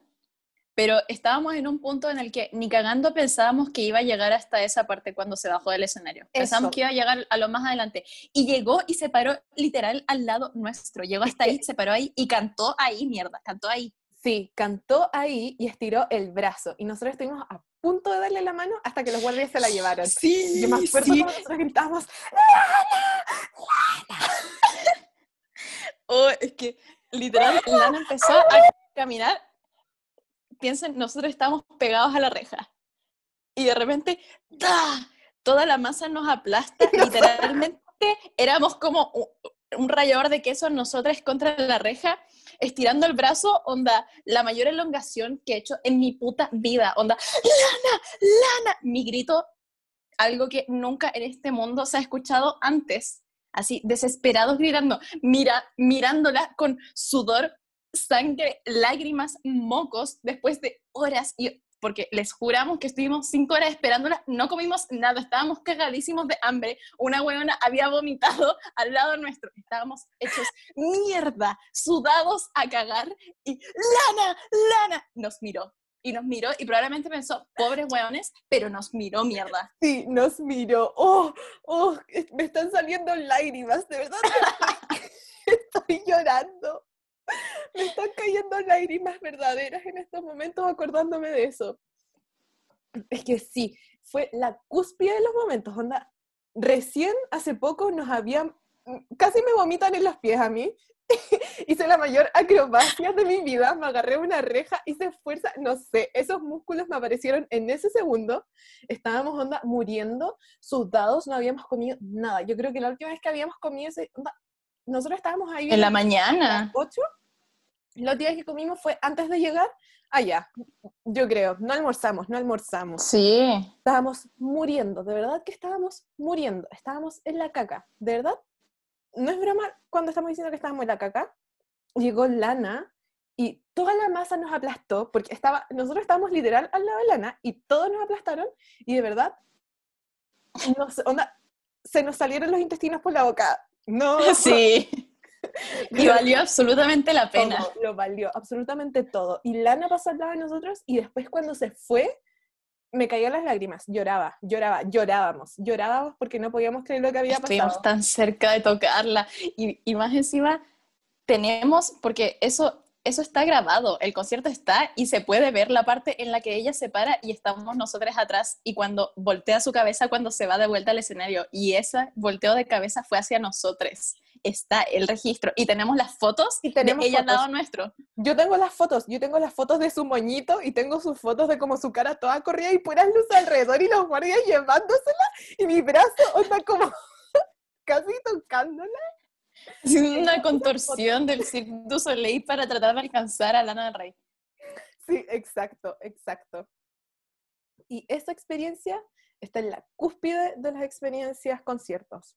pero estábamos en un punto en el que ni cagando pensábamos que iba a llegar hasta esa parte cuando se bajó del escenario. Pensábamos que iba a llegar a lo más adelante. Y llegó y se paró literal al lado nuestro. Llegó hasta ahí, se paró ahí y cantó ahí, mierda, cantó ahí. Sí, cantó ahí y estiró el brazo. Y nosotros estuvimos a punto de darle la mano hasta que los guardias se la llevaron. Sí, yo me acuerdo sí. nosotros gritábamos, ¡Lana! ¡Lana! oh, es que literal, Lana empezó a caminar piensen, nosotros estábamos pegados a la reja y de repente toda la masa nos aplasta, literalmente éramos como un rallador de queso nosotras contra la reja, estirando el brazo, onda, la mayor elongación que he hecho en mi puta vida, onda, Lana, Lana, mi grito, algo que nunca en este mundo se ha escuchado antes, así, desesperados gritando, mira, mirándola con sudor sangre, lágrimas, mocos, después de horas y porque les juramos que estuvimos cinco horas esperándola, no comimos nada, estábamos cagadísimos de hambre, una huevona había vomitado al lado nuestro, estábamos hechos mierda, sudados a cagar, y Lana, Lana, nos miró, y nos miró y probablemente pensó, pobres hueones, pero nos miró mierda. Sí, nos miró. Oh, oh, me están saliendo lágrimas, de verdad. Estoy llorando. Me están cayendo lágrimas verdaderas en estos momentos acordándome de eso. Es que sí, fue la cúspide de los momentos, onda. Recién hace poco nos habían, casi me vomitan en los pies a mí. hice la mayor acrobacia de mi vida, me agarré una reja, hice fuerza, no sé, esos músculos me aparecieron en ese segundo, estábamos onda muriendo, sudados, no habíamos comido nada. Yo creo que la última vez que habíamos comido, onda, nosotros estábamos ahí. En la mañana. 8. Los días que comimos fue antes de llegar allá, yo creo, no almorzamos, no almorzamos. Sí. Estábamos muriendo, de verdad que estábamos muriendo, estábamos en la caca, de verdad no es broma cuando estamos diciendo que estábamos en la caca, llegó Lana y toda la masa nos aplastó, porque estaba, nosotros estábamos literal al lado de Lana y todos nos aplastaron y de verdad, se nos salieron los intestinos por la boca. No. Sí. Y valió absolutamente la pena. lo valió, absolutamente todo. Y Lana pasó al lado de nosotros y después cuando se fue, me caían las lágrimas, lloraba, lloraba, llorábamos, llorábamos porque no podíamos creer lo que había pasado. Estuvimos tan cerca de tocarla y, y, más encima tenemos, porque eso, eso está grabado, el concierto está y se puede ver la parte en la que ella se para y estamos nosotros atrás y cuando voltea su cabeza cuando se va de vuelta al escenario y ese volteo de cabeza fue hacia nosotros está el registro y tenemos las fotos y tenemos de ella al lado nuestro. Yo tengo las fotos, yo tengo las fotos de su moñito y tengo sus fotos de como su cara toda corrida y puras luces alrededor y los guardias llevándosela y mi brazo está como casi tocándola. Una contorsión del Cirque du Soleil para tratar de alcanzar a Lana del Rey. Sí, exacto, exacto. Y esa experiencia está en la cúspide de las experiencias conciertos.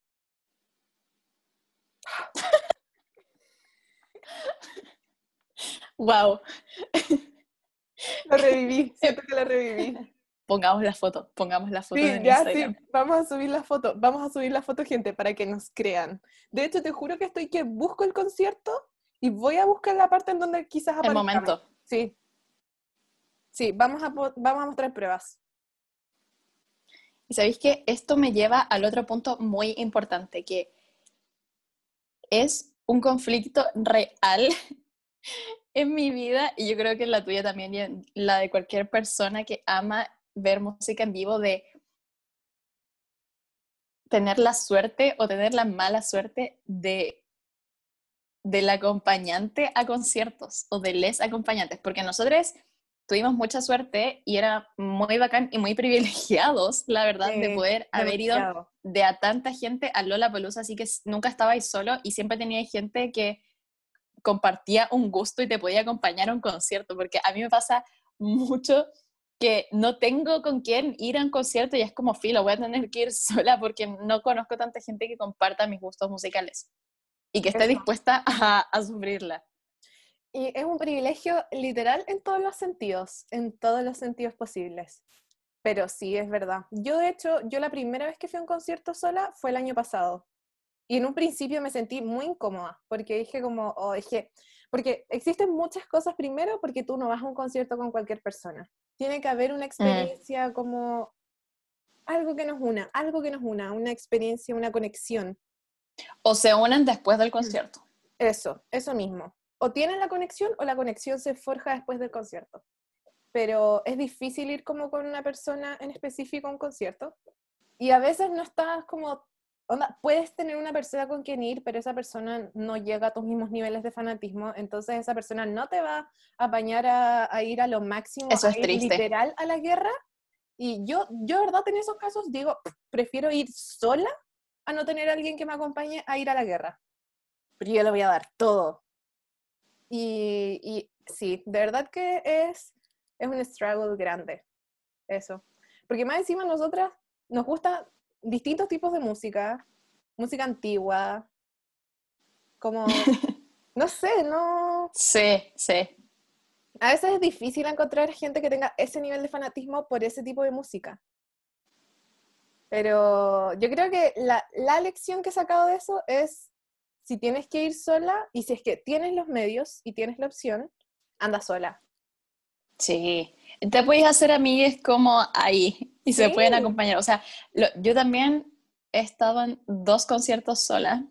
Wow. Lo reviví, siento que lo reviví. Pongamos la foto, pongamos la foto. Sí, ya sí, vamos a subir la foto, vamos a subir la foto, gente, para que nos crean. De hecho, te juro que estoy que busco el concierto y voy a buscar la parte en donde quizás aparezca. El momento. Sí. Sí, vamos a, vamos a mostrar pruebas. Y sabéis que esto me lleva al otro punto muy importante, que es un conflicto real en mi vida y yo creo que la tuya también y la de cualquier persona que ama ver música en vivo de tener la suerte o tener la mala suerte de del acompañante a conciertos o de les acompañantes, porque nosotros tuvimos mucha suerte y era muy bacán y muy privilegiados, la verdad, de poder haber ido de a tanta gente a Lola Pelusa, así que nunca estabais solo y siempre tenía gente que compartía un gusto y te podía acompañar a un concierto, porque a mí me pasa mucho que no tengo con quién ir a un concierto y es como filo, voy a tener que ir sola porque no conozco tanta gente que comparta mis gustos musicales y que esté dispuesta a, a sufrirla. Y es un privilegio literal en todos los sentidos, en todos los sentidos posibles. Pero sí, es verdad. Yo, de hecho, yo la primera vez que fui a un concierto sola fue el año pasado. Y en un principio me sentí muy incómoda, porque dije como, oh, dije, porque existen muchas cosas primero, porque tú no vas a un concierto con cualquier persona. Tiene que haber una mm. experiencia como algo que nos una, algo que nos una, una experiencia, una conexión. O se unen después del concierto. Eso, eso mismo o tienen la conexión o la conexión se forja después del concierto. Pero es difícil ir como con una persona en específico a un concierto. Y a veces no estás como, onda, puedes tener una persona con quien ir, pero esa persona no llega a tus mismos niveles de fanatismo, entonces esa persona no te va a apañar a, ir a lo máximo, Eso es triste. literal a la guerra. Y yo, yo, verdad, en esos casos digo, prefiero ir sola a no tener a alguien que me acompañe a ir a la guerra. Pero yo le voy a dar todo, y, sí, de verdad que es, es un struggle grande, eso. Porque más encima nosotras nos gusta distintos tipos de música, música antigua, como, no sé, no... Sí, sí. A veces es difícil encontrar gente que tenga ese nivel de fanatismo por ese tipo de música. Pero yo creo que la, la lección que he sacado de eso es si tienes que ir sola y si es que tienes los medios y tienes la opción, anda sola. Sí, te puedes hacer amigues como ahí y se pueden acompañar. O sea, yo también he estado en dos conciertos sola,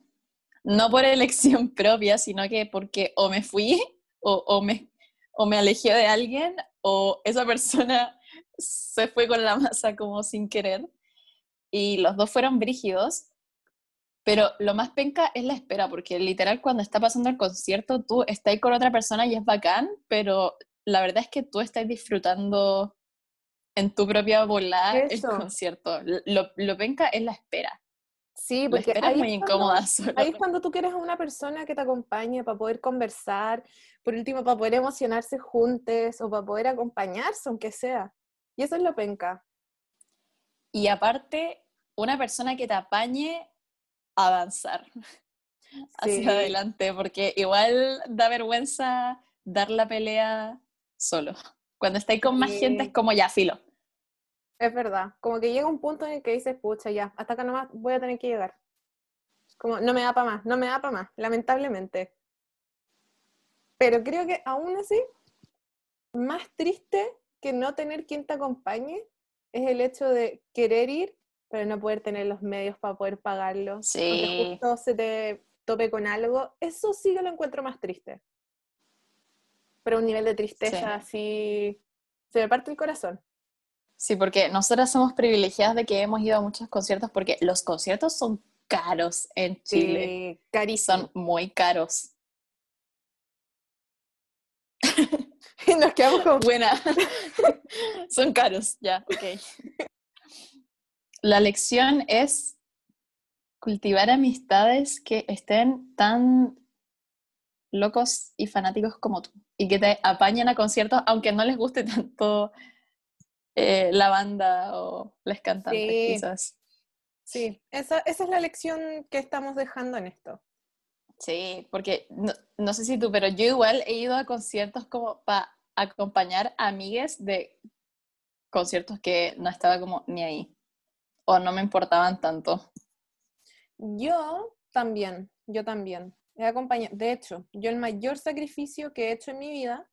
no por elección propia, sino que porque o me fui o, o, me, o me alejé de alguien o esa persona se fue con la masa como sin querer. Y los dos fueron brígidos. Pero lo más penca es la espera, porque literal cuando está pasando el concierto, tú estás con otra persona y es bacán, pero la verdad es que tú estás disfrutando en tu propia bola el concierto. Lo, lo penca es la espera. Sí, porque es muy incómoda. Ahí es cuando tú quieres a una persona que te acompañe para poder conversar, por último, para poder emocionarse juntos o para poder acompañarse, aunque sea. Y eso es lo penca. Y aparte, una persona que te apañe avanzar hacia adelante, porque igual da vergüenza dar la pelea solo. Cuando estáis con más gente es como ya, filo. Es verdad, como que llega un punto en el que dices, pucha, ya, hasta acá nomás voy a tener que llegar. Como, no me da para más, no me da para más, lamentablemente. Pero creo que aún así, más triste que no tener quien te acompañe es el hecho de querer ir, pero no poder tener los medios para poder pagarlo. Sí. justo se te tope con algo. Eso sí que lo encuentro más triste. Pero un nivel de tristeza así. Se me parte el corazón. Sí, porque nosotras somos privilegiadas de que hemos ido a muchos conciertos porque los conciertos son caros en Chile. Sí, carísimos. Son muy caros. nos quedamos como... Buena. son caros, ya, ok. La lección es cultivar amistades que estén tan locos y fanáticos como tú y que te apañen a conciertos aunque no les guste tanto eh, la banda o las cantantes, sí. quizás. Sí, esa, esa, es la lección que estamos dejando en esto. Sí, porque no, sé si tú, pero yo igual he ido a conciertos como para acompañar a amigues de conciertos que no estaba como ni ahí no me importaban tanto. Yo también, yo también. He acompañado, de hecho, yo el mayor sacrificio que he hecho en mi vida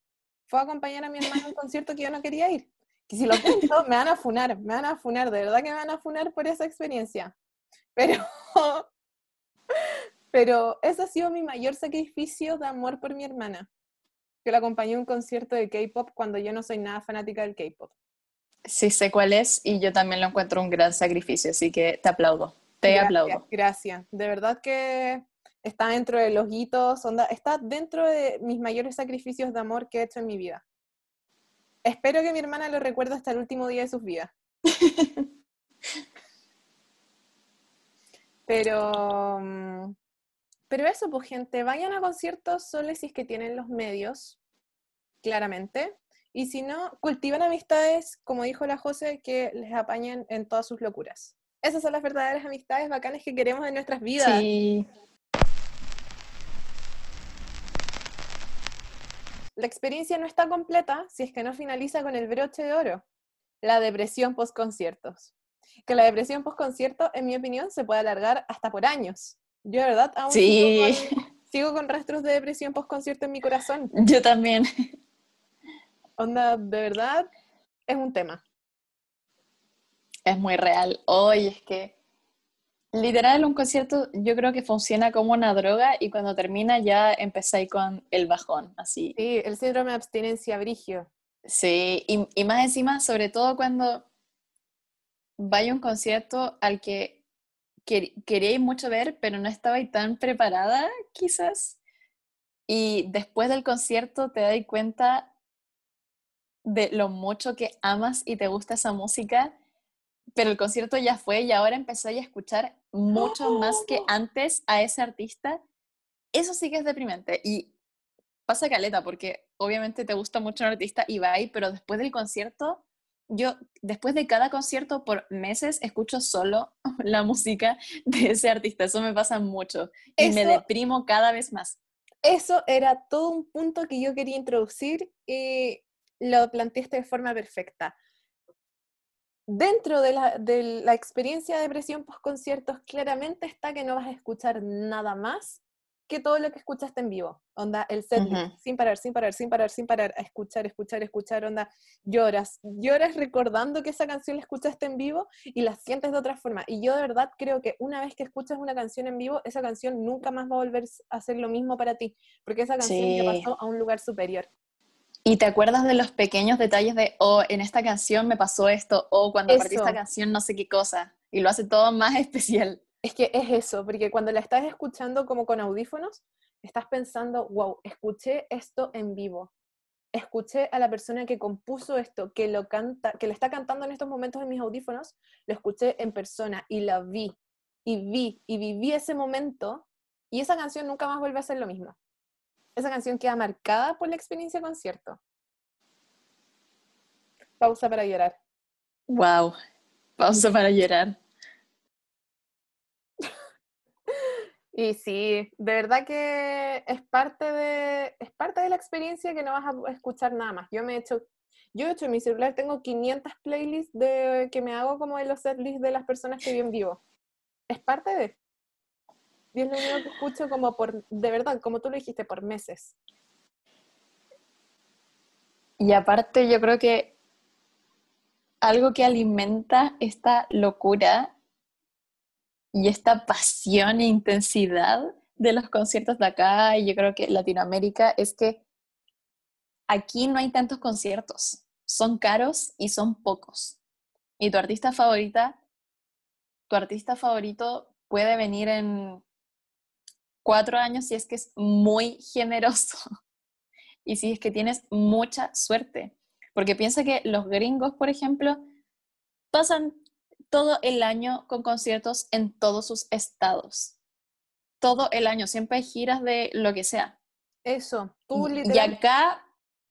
fue acompañar a mi hermano a un concierto que yo no quería ir que si lo cuento me van a funar, me van a funar, de verdad que me van a funar por esa experiencia. Pero, pero ese ha sido mi mayor sacrificio de amor por mi hermana, que la acompañé a un concierto de K-pop cuando yo no soy nada fanática del K-pop. Sí, sé cuál es y yo también lo encuentro un gran sacrificio, así que te aplaudo, te aplaudo. Gracias, de verdad que está dentro de los hitos, está dentro de mis mayores sacrificios de amor que he hecho en mi vida. Espero que mi hermana lo recuerde hasta el último día de sus vidas. pero, mm, pero eso, pues gente, vayan a conciertos solo si es que tienen los medios, claramente. Y si no, cultiven amistades, como dijo la José, que les apañen en todas sus locuras. Esas son las verdaderas amistades bacanas que queremos en nuestras vidas. Sí. La experiencia no está completa si es que no finaliza con el broche de oro, la depresión post-conciertos. Que la depresión post-concierto, en mi opinión, se puede alargar hasta por años. Yo, de verdad, aún sigo, con, rastros de depresión post-concierto en mi corazón. Yo también. Onda, de verdad, es un tema. Es muy real. Hoy es que Literal, un concierto yo creo que funciona como una droga y cuando termina ya empezáis con el bajón, así. Sí, el síndrome de abstinencia brigio. Sí, y, más encima, sobre todo cuando vaya a un concierto al que queríais mucho ver, pero no estabais tan preparada, quizás. Y después del concierto te das cuenta de lo mucho que amas y te gusta esa música pero el concierto ya fue y ahora empecé a escuchar mucho más que antes a ese artista. Eso sí que es deprimente. Y pasa caleta, porque obviamente te gusta mucho un artista y va ahí, pero después del concierto, yo después de cada concierto por meses escucho solo la música de ese artista. Eso me pasa mucho y me deprimo cada vez más. Eso era todo un punto que yo quería introducir y lo planteaste de forma perfecta dentro de la, experiencia de depresión post-conciertos, claramente está que no vas a escuchar nada más que todo lo que escuchaste en vivo. Onda, el set, sin parar, sin parar, sin parar, sin parar, a escuchar, escuchar, escuchar, onda, lloras. Lloras recordando que esa canción la escuchaste en vivo y la sientes de otra forma. Y yo de verdad creo que una vez que escuchas una canción en vivo, esa canción nunca más va a volver a ser lo mismo para ti, porque esa canción ya pasó a un lugar superior. Y te acuerdas de los pequeños detalles de, oh, en esta canción me pasó esto, o cuando partí esta canción no sé qué cosa, y lo hace todo más especial. Es que es eso, porque cuando la estás escuchando como con audífonos, estás pensando, wow, escuché esto en vivo. Escuché a la persona que compuso esto, que lo canta, que le está cantando en estos momentos en mis audífonos, lo escuché en persona y la vi, y vi, y viví ese momento, y esa canción nunca más vuelve a ser lo mismo. Esa canción queda marcada por la experiencia concierto. Pausa para llorar. Wow, pausa para llorar. Y sí, de verdad que es parte de, es parte de la experiencia que no vas a escuchar nada más. Yo me he hecho, yo he hecho en mi celular, tengo 500 playlists de, que me hago como de los setlists de las personas que viven vivo. Es parte de. Es lo único que escucho como por, de verdad, como tú lo dijiste, por meses. Y aparte yo creo que algo que alimenta esta locura y esta pasión e intensidad de los conciertos de acá, y yo creo que Latinoamérica, es que aquí no hay tantos conciertos. Son caros y son pocos. Y tu artista favorita, tu artista favorito puede venir en cuatro años si es que es muy generoso y si es que tienes mucha suerte. Porque piensa que los gringos, por ejemplo, pasan todo el año con conciertos en todos sus estados. Todo el año, siempre hay giras de lo que sea. Eso, tú Y acá,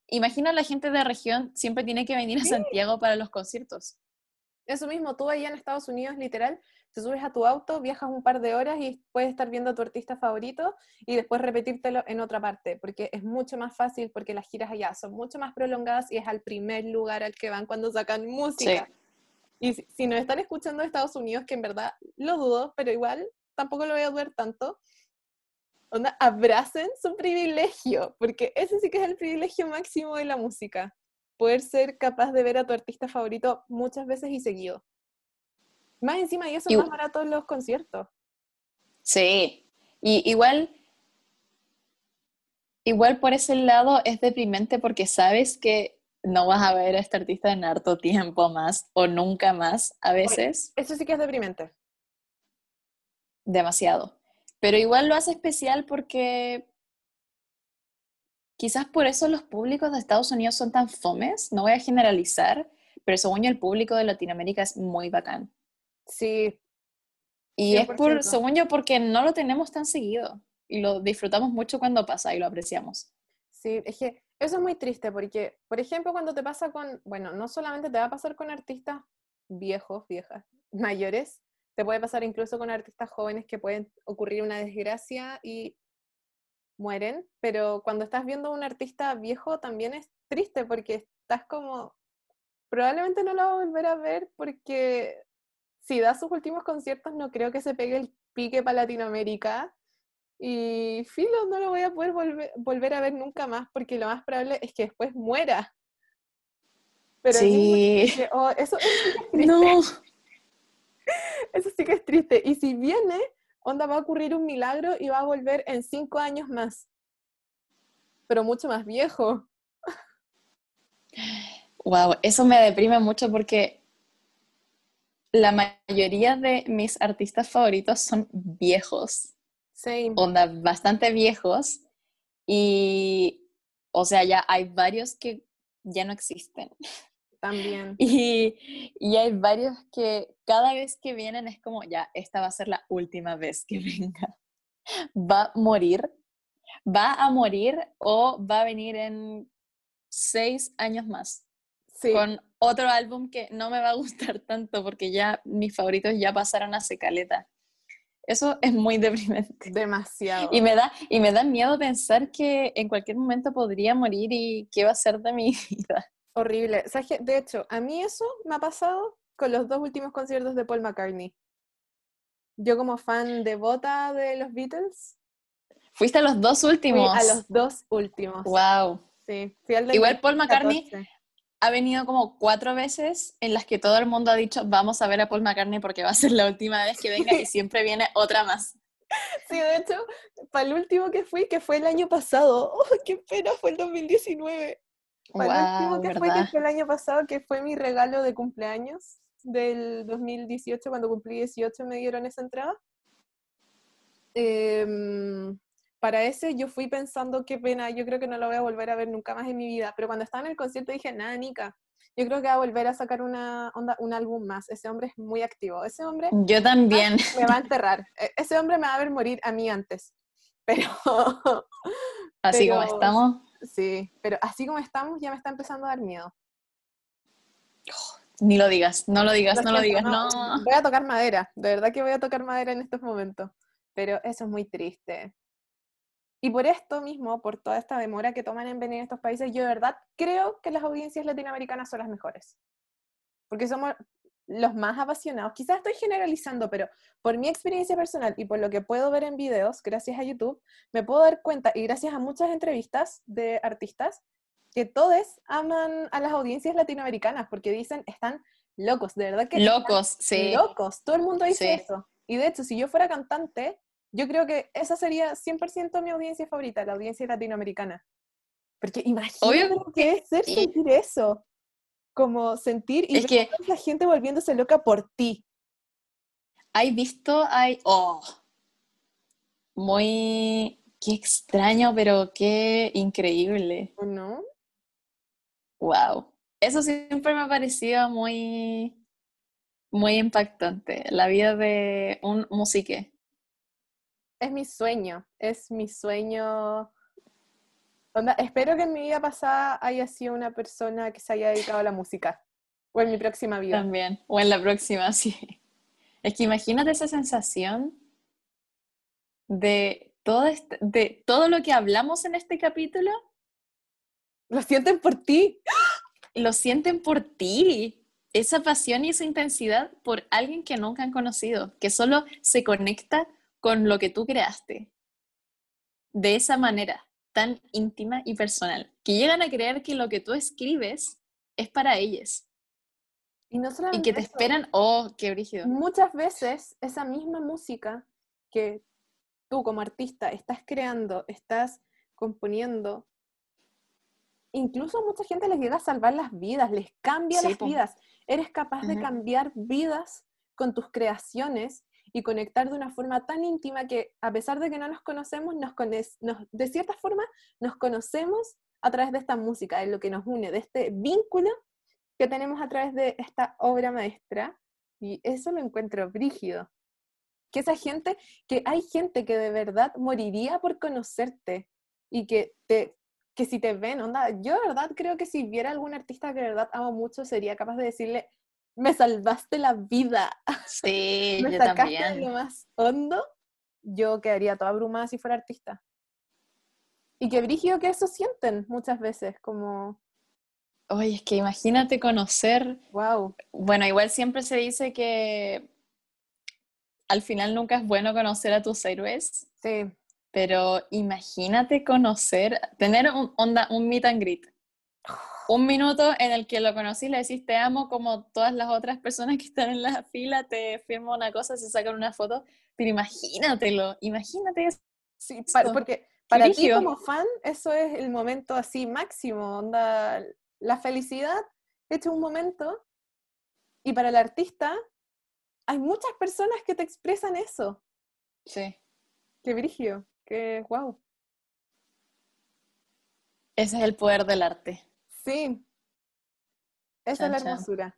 imagina la gente de región, siempre tiene que venir a Santiago para los conciertos. Eso mismo, tú allá en Estados Unidos, literal, te subes a tu auto, viajas un par de horas y puedes estar viendo a tu artista favorito y después repetírtelo en otra parte, porque es mucho más fácil, porque las giras allá son mucho más prolongadas y es al primer lugar al que van cuando sacan música. Y si, nos están escuchando de Estados Unidos, que en verdad lo dudo, pero igual tampoco lo voy a dudar tanto, onda, abracen su privilegio, porque ese sí que es el privilegio máximo de la música, poder ser capaz de ver a tu artista favorito muchas veces y seguido. Más encima, y eso es más barato en los conciertos. Sí, y igual, igual por ese lado es deprimente porque sabes que no vas a ver a este artista en harto tiempo más o nunca más a veces. Eso sí que es deprimente. Demasiado. Pero igual lo hace especial porque quizás por eso los públicos de Estados Unidos son tan fomes, no voy a generalizar, pero según yo el público de Latinoamérica es muy bacán. Sí. Y es por, según yo, porque no lo tenemos tan seguido y lo disfrutamos mucho cuando pasa y lo apreciamos. Sí, es que eso es muy triste porque, por ejemplo, cuando te pasa con, bueno, no solamente te va a pasar con artistas viejos, viejas, mayores, te puede pasar incluso con artistas jóvenes que pueden ocurrir una desgracia y mueren, pero cuando estás viendo a un artista viejo también es triste porque estás como, probablemente no lo va a volver a ver porque si da sus últimos conciertos no creo que se pegue el pique para Latinoamérica y filo, no lo voy a poder volver, a ver nunca más porque lo más probable es que después muera. Pero sí. Oh, eso, No. Eso sí que es triste. Y si viene, onda va a ocurrir un milagro y va a volver en cinco años más. Pero mucho más viejo. Wow, eso me deprime mucho porque la mayoría de mis artistas favoritos son viejos. Onda, bastante viejos. Y, o sea, ya hay varios que ya no existen. También. Y, y hay varios que cada vez que vienen es como, ya, esta va a ser la última vez que venga. Va a morir, va a morir o va a venir en seis años más. Sí. Con otro álbum que no me va a gustar tanto porque ya mis favoritos ya pasaron a secaleta. Eso es muy deprimente. Demasiado. Y me da, y me da miedo pensar que en cualquier momento podría morir y qué va a ser de mi vida. Horrible. de hecho, a mí eso me ha pasado con los dos últimos conciertos de Paul McCartney. Yo como fan devota de los Beatles. Fuiste a los dos últimos. a los dos últimos. Wow. Sí, Igual Paul McCartney ha venido como cuatro veces en las que todo el mundo ha dicho vamos a ver a Paul McCartney porque va a ser la última vez que venga y siempre viene otra más. Sí, de hecho, para el último que fui, que fue el año pasado, ¡oh, qué pena! Fue el 2019. Para el último que fue, que fue el año pasado, que fue mi regalo de cumpleaños del 2018, cuando cumplí 18 me dieron esa entrada. Em, para ese yo fui pensando, qué pena, yo creo que no lo voy a volver a ver nunca más en mi vida, pero cuando estaba en el concierto dije, nada, Nika, yo creo que va a volver a sacar una onda, un álbum más. Ese hombre es muy activo. Ese hombre. Yo también. Me va a enterrar. E, ese hombre me va a ver morir a mí antes. Pero. Así como estamos. Sí, pero así como estamos ya me está empezando a dar miedo. ni lo digas, no lo digas, no lo digas, no. Voy a tocar madera, de verdad que voy a tocar madera en estos momentos. Pero eso es muy triste. Y por esto mismo, por toda esta demora que toman en venir estos países, yo de verdad creo que las audiencias latinoamericanas son las mejores. Porque somos los más apasionados. Quizás estoy generalizando, pero por mi experiencia personal y por lo que puedo ver en videos, gracias a YouTube, me puedo dar cuenta, y gracias a muchas entrevistas de artistas, que todos aman a las audiencias latinoamericanas porque dicen, están locos, de verdad que... Locos, sí. Locos, todo el mundo dice eso. Y de hecho, si yo fuera cantante, yo creo que esa sería 100% mi audiencia favorita, la audiencia latinoamericana. Porque imagínate lo que es ser sentir eso. Como sentir y es que la gente volviéndose loca por ti. Hay visto, hay. Oh. Muy. Qué extraño, pero qué increíble. ¿O no? Wow. Eso siempre me ha parecido muy. Muy impactante. La vida de un musique es mi sueño, es mi sueño. espero que en mi vida pasada haya sido una persona que se haya dedicado a la música. O en mi próxima vida. También, o en la próxima, sí. Es que imagínate esa sensación de todo, este, de todo lo que hablamos en este capítulo. Lo sienten por ti. Lo sienten por ti. Esa pasión y esa intensidad por alguien que nunca han conocido, que solo se conecta con lo que tú creaste. De esa manera, tan íntima y personal, que llegan a creer que lo que tú escribes es para ellos. Y, no y que te esperan, oh, qué brígido. Muchas veces esa misma música que tú como artista estás creando, estás componiendo, incluso a mucha gente les llega a salvar las vidas, les cambia las vidas. Eres capaz de cambiar vidas con tus creaciones y conectar de una forma tan íntima que a pesar de que no nos conocemos, nos, de cierta forma nos conocemos a través de esta música, de lo que nos une, de este vínculo que tenemos a través de esta obra maestra. Y eso lo encuentro brígido. Que esa gente, que hay gente que de verdad moriría por conocerte y que te que si te ven, onda, yo de verdad creo que si viera algún artista que de verdad amo mucho, sería capaz de decirle, me salvaste la vida. Sí, me yo sacaste también. De lo más hondo, yo quedaría toda abrumada si fuera artista. Y qué brígido que eso sienten muchas veces, como... Oye, es que imagínate conocer... Wow. Bueno, igual siempre se dice que al final nunca es bueno conocer a tus héroes. Sí. Pero imagínate conocer, tener un, onda, un meet and greet un minuto en el que lo conocí, le decís te amo como todas las otras personas que están en la fila, te firma una cosa, se sacan una foto, pero imagínatelo, imagínate eso. Sí, porque para ti como fan eso es el momento así máximo, onda, la felicidad es un momento y para el artista hay muchas personas que te expresan eso. Sí. Qué brigio, qué wow. Ese es el poder del arte. Sí, esa es la hermosura.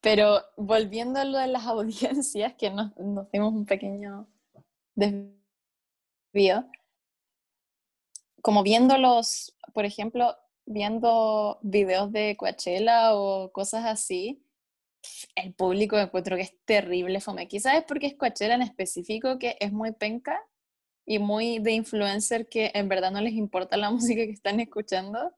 Pero volviendo a lo de las audiencias, que nos, nos dimos un pequeño desvío, como viéndolos, por ejemplo, viendo videos de Coachella o cosas así, el público encuentro que es terrible fome. Quizás es porque es Coachella en específico que es muy penca y muy de influencer que en verdad no les importa la música que están escuchando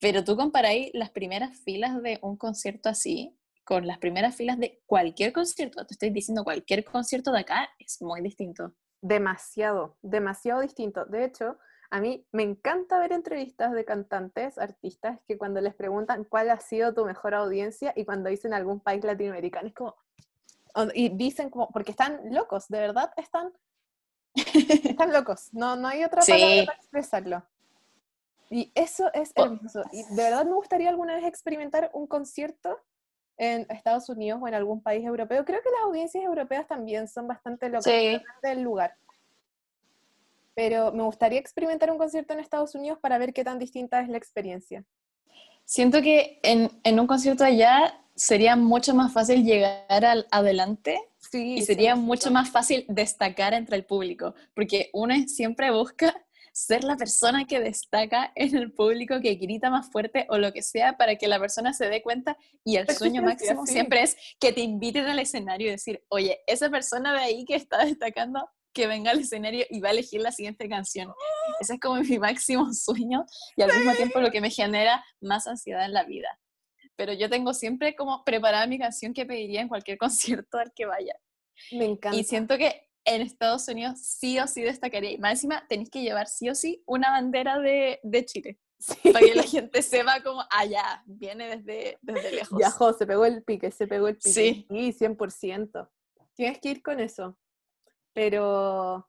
pero tú comparáis las primeras filas de un concierto así con las primeras filas de cualquier concierto, te estoy diciendo cualquier concierto de acá, es muy distinto. demasiado, demasiado distinto. De hecho, a mí me encanta ver entrevistas de cantantes, artistas, que cuando les preguntan cuál ha sido tu mejor audiencia y cuando dicen algún país latinoamericano, es como, y dicen como, porque están locos, de verdad están, están locos, no, no hay otra palabra para expresarlo. Y eso es hermoso. Y de verdad me gustaría alguna vez experimentar un concierto en Estados Unidos o en algún país europeo. Creo que las audiencias europeas también son bastante locas, sí. del lugar. Pero me gustaría experimentar un concierto en Estados Unidos para ver qué tan distinta es la experiencia. Siento que en, en un concierto allá sería mucho más fácil llegar al adelante y sería mucho más fácil destacar entre el público, porque uno siempre busca ser la persona que destaca en el público, que grita más fuerte o lo que sea para que la persona se dé cuenta y el sueño máximo siempre es que te inviten al escenario y decir, oye, esa persona de ahí que está destacando, que venga al escenario y va a elegir la siguiente canción. Ese es como mi máximo sueño y al mismo tiempo lo que me genera más ansiedad en la vida. Pero yo tengo siempre como preparada mi canción que pediría en cualquier concierto al que vaya. Me encanta. Y siento que en Estados Unidos sí o sí destacaría. Y más encima tenéis que llevar sí o sí una bandera de, de Chile. Para que la gente sepa como, allá, ah, viene desde, desde lejos. Viajó, se pegó el pique, se pegó el pique. Sí. Sí, 100%. Tienes que ir con eso. Pero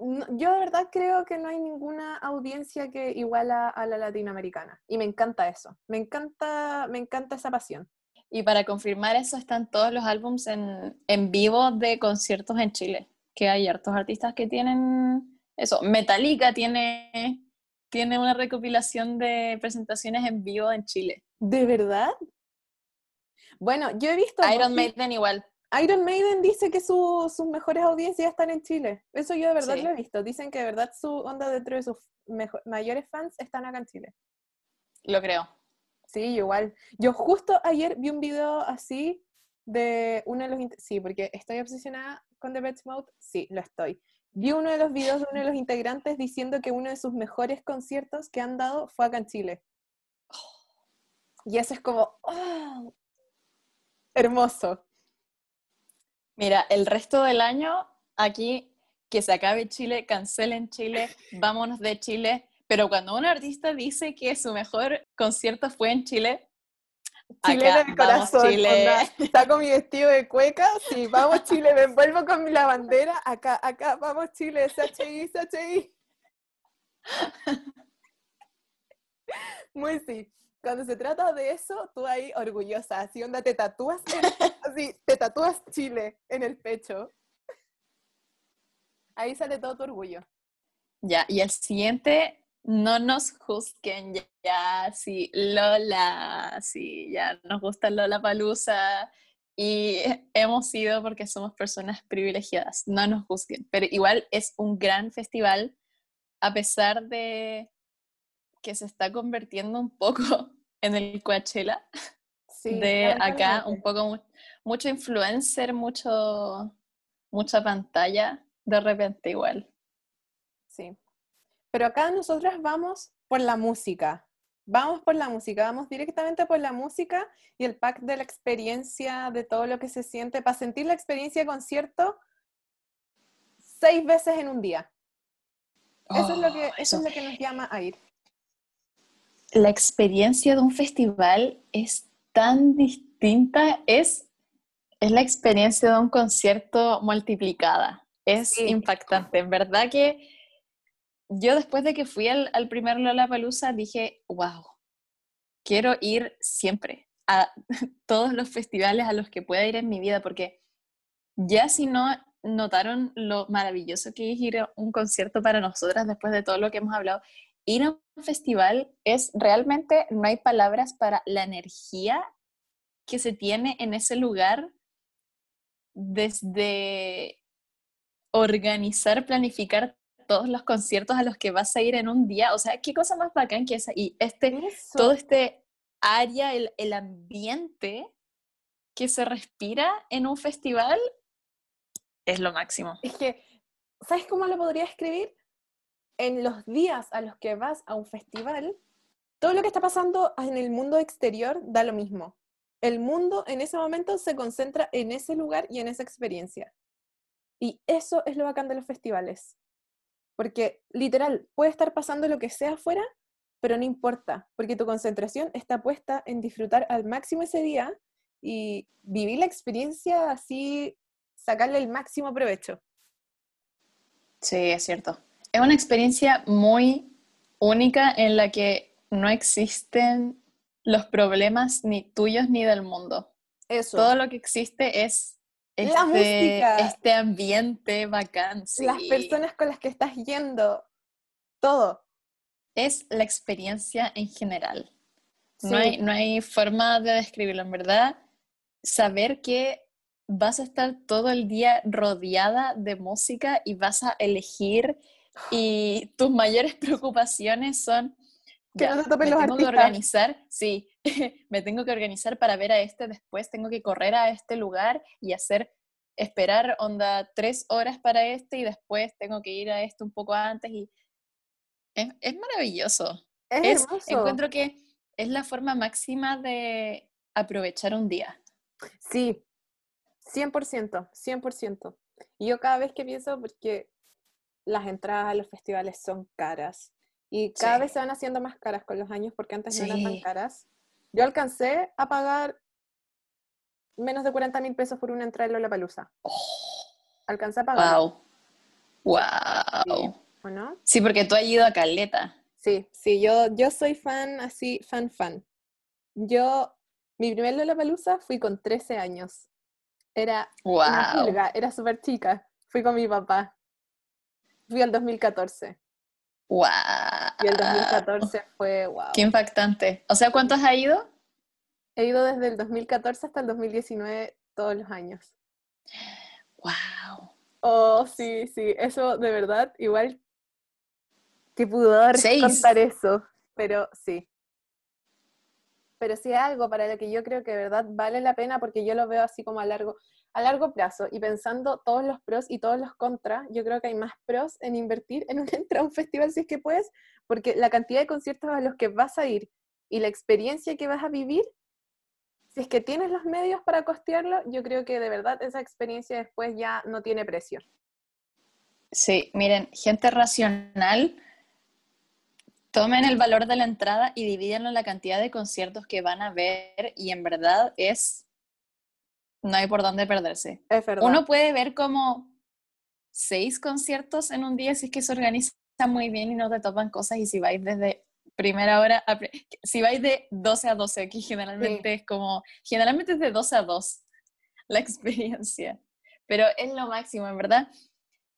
yo de verdad creo que no hay ninguna audiencia que iguala a la latinoamericana. Y me encanta eso. Me encanta, me encanta esa pasión. Y para confirmar eso están todos los álbums en, en vivo de conciertos en Chile, que hay hartos artistas que tienen eso. Metallica tiene, tiene una recopilación de presentaciones en vivo en Chile. ¿De verdad? Bueno, yo he visto... Iron Maiden igual. Iron Maiden dice que sus mejores audiencias están en Chile. Eso yo de verdad lo he visto. Dicen que de verdad su onda dentro de sus mayores fans están acá en Chile. Lo creo. Sí, igual. Yo justo ayer vi un video así de uno de los... Sí, porque estoy obsesionada con The. Sí, lo estoy. Vi uno de los videos de uno de los integrantes diciendo que uno de sus mejores conciertos que han dado fue acá en Chile. Y eso es como... ¡oh! hermoso. Mira, el resto del año aquí que se acabe Chile, cancelen Chile, vámonos de Chile, pero cuando un artista dice que su mejor concierto fue en Chile, Chile en el corazón. Chile. saco mi vestido de cueca, sí, vamos Chile, me envuelvo con la bandera, acá, acá, vamos Chile, SHI, SHI. Muy sí. Cuando se trata de eso, tú ahí orgullosa, así onda, te tatúas, así, te tatúas Chile en el pecho. Ahí sale todo tu orgullo. Ya, y el siguiente no nos juzguen ya, si Lola, si ya nos gusta Lola Palusa y hemos ido porque somos personas privilegiadas, no nos juzguen, pero igual es un gran festival a pesar de que se está convirtiendo un poco en el Coachella de acá, un poco mucho influencer, mucho mucha pantalla de repente igual. Sí, pero acá nosotras vamos por la música. Vamos por la música, vamos directamente por la música y el pack de la experiencia, de todo lo que se siente, para sentir la experiencia de concierto seis veces en un día. eso, es lo que, eso. es lo que nos llama a ir. La experiencia de un festival es tan distinta, es, es la experiencia de un concierto multiplicada. Es impactante. En verdad que yo después de que fui al, al primer Lollapalooza dije, wow, quiero ir siempre a todos los festivales a los que pueda ir en mi vida, porque ya si no notaron lo maravilloso que es ir a un concierto para nosotras después de todo lo que hemos hablado, ir a un festival es realmente, no hay palabras para la energía que se tiene en ese lugar desde organizar, planificar todos los conciertos a los que vas a ir en un día. O sea, qué cosa más bacán que esa. Y este, todo este área, el, el ambiente que se respira en un festival es lo máximo. Es que, ¿sabes cómo lo podría escribir? En los días a los que vas a un festival, todo lo que está pasando en el mundo exterior da lo mismo. El mundo en ese momento se concentra en ese lugar y en esa experiencia. Y eso es lo bacán de los festivales. Porque literal, puede estar pasando lo que sea afuera, pero no importa, porque tu concentración está puesta en disfrutar al máximo ese día y vivir la experiencia así, sacarle el máximo provecho. Sí, es cierto. Es una experiencia muy única en la que no existen los problemas ni tuyos ni del mundo. Eso. Todo lo que existe es La este, música. este ambiente bacán. sí. Las personas con las que estás yendo, todo. Es la experiencia en general. Sí. No, hay, no hay forma de describirlo, en verdad. Saber que vas a estar todo el día rodeada de música y vas a elegir y tus mayores preocupaciones son Que ya, no te los tengo que organizar, sí, me tengo que organizar para ver a este después, tengo que correr a este lugar y hacer, esperar onda tres horas para este y después tengo que ir a este un poco antes y es, es maravilloso. Es, Es, hermoso. encuentro que es la forma máxima de aprovechar un día. Sí, 100%, 100%. Y yo cada vez que pienso, porque las entradas a los festivales son caras y cada Sí. vez se van haciendo más caras con los años porque antes no eran tan Sí. caras. Yo alcancé a pagar menos de 40 mil pesos por una entrada en Lollapalooza. Alcancé a pagar, Wow. Wow. ¿o no? Sí, porque tú has ido a Caleta. Sí, sí, yo, yo soy fan, así, fan, fan. Yo, mi primer Lollapalooza fui con 13 años. Era una Wow. era súper chica. Fui con mi papá. Fui al 2014. Wow. Y el 2014 fue wow. Qué impactante. O sea, ¿cuántos has ido? He ido desde el 2014 hasta el 2019 todos los años. Wow. Oh, sí, sí, eso de verdad, igual que pudor Seis. contar eso, pero sí. Pero sí es algo para lo que yo creo que verdad vale la pena porque yo lo veo así como a largo, a largo plazo y pensando todos los pros y todos los contras, yo creo que hay más pros en invertir en entrada a un festival si es que puedes, porque la cantidad de conciertos a los que vas a ir y la experiencia que vas a vivir, si es que tienes los medios para costearlo, yo creo que de verdad esa experiencia después ya no tiene precio. Sí, miren, gente racional, tomen el valor de la entrada y divídenlo en la cantidad de conciertos que van a ver y en verdad es, no hay por dónde perderse. Es verdad. Uno puede ver como seis conciertos en un día si es que se organiza muy bien y no te topan cosas y si vais desde primera hora, a pri- si vais de 12 a 12, que generalmente es como, generalmente es de 12 a 2 la experiencia, pero es lo máximo, en verdad.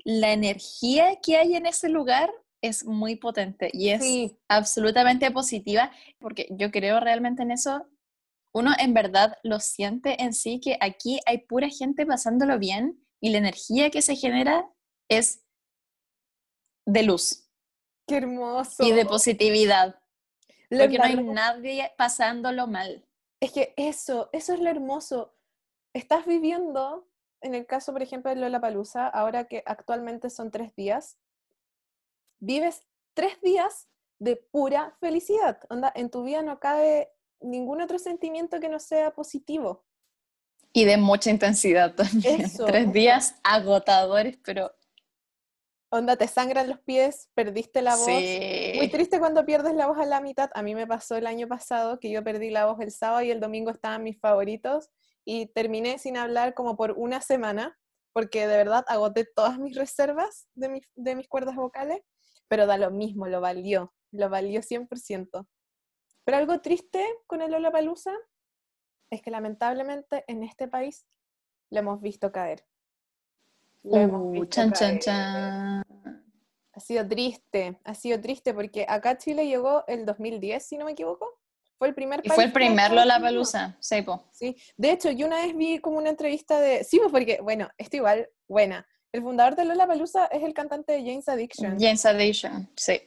La energía que hay en ese lugar es muy potente y es Sí. absolutamente positiva, porque yo creo realmente en eso. Uno en verdad lo siente en sí, que aquí hay pura gente pasándolo bien y la energía que se genera es de luz Qué hermoso. y de positividad, Lo porque no hay nadie pasándolo mal. Es que eso, eso es lo hermoso. Estás viviendo, en el caso, por ejemplo, de Lollapalooza, ahora que actualmente son tres días, vives tres días de pura felicidad. Onda, en tu vida no cabe ningún otro sentimiento que no sea positivo. Y de mucha intensidad también. Eso, Tres días agotadores, pero Onda, te sangran los pies, perdiste la voz. sí. Muy triste cuando pierdes la voz a la mitad. A mí me pasó el año pasado que yo perdí la voz el sábado y el domingo estaban mis favoritos y terminé sin hablar como por una semana porque de verdad agoté todas mis reservas de, mis- de mis cuerdas vocales, pero da lo mismo, lo valió, lo valió 100%. Pero algo triste con el Lollapalooza es que lamentablemente en este país lo hemos visto caer. Lo hemos Uh, visto chan, chan, caer. chan. Ha sido triste, ha sido triste porque acá Chile llegó el 2010, si no me equivoco. Fue el primer Y fue el país primer. Lollapalooza, sí, po. Sí, de hecho, yo una vez vi como una entrevista de. Sí, porque, bueno, esto igual, buena. El fundador de Lollapalooza es el cantante de James Addiction. James Addiction, sí.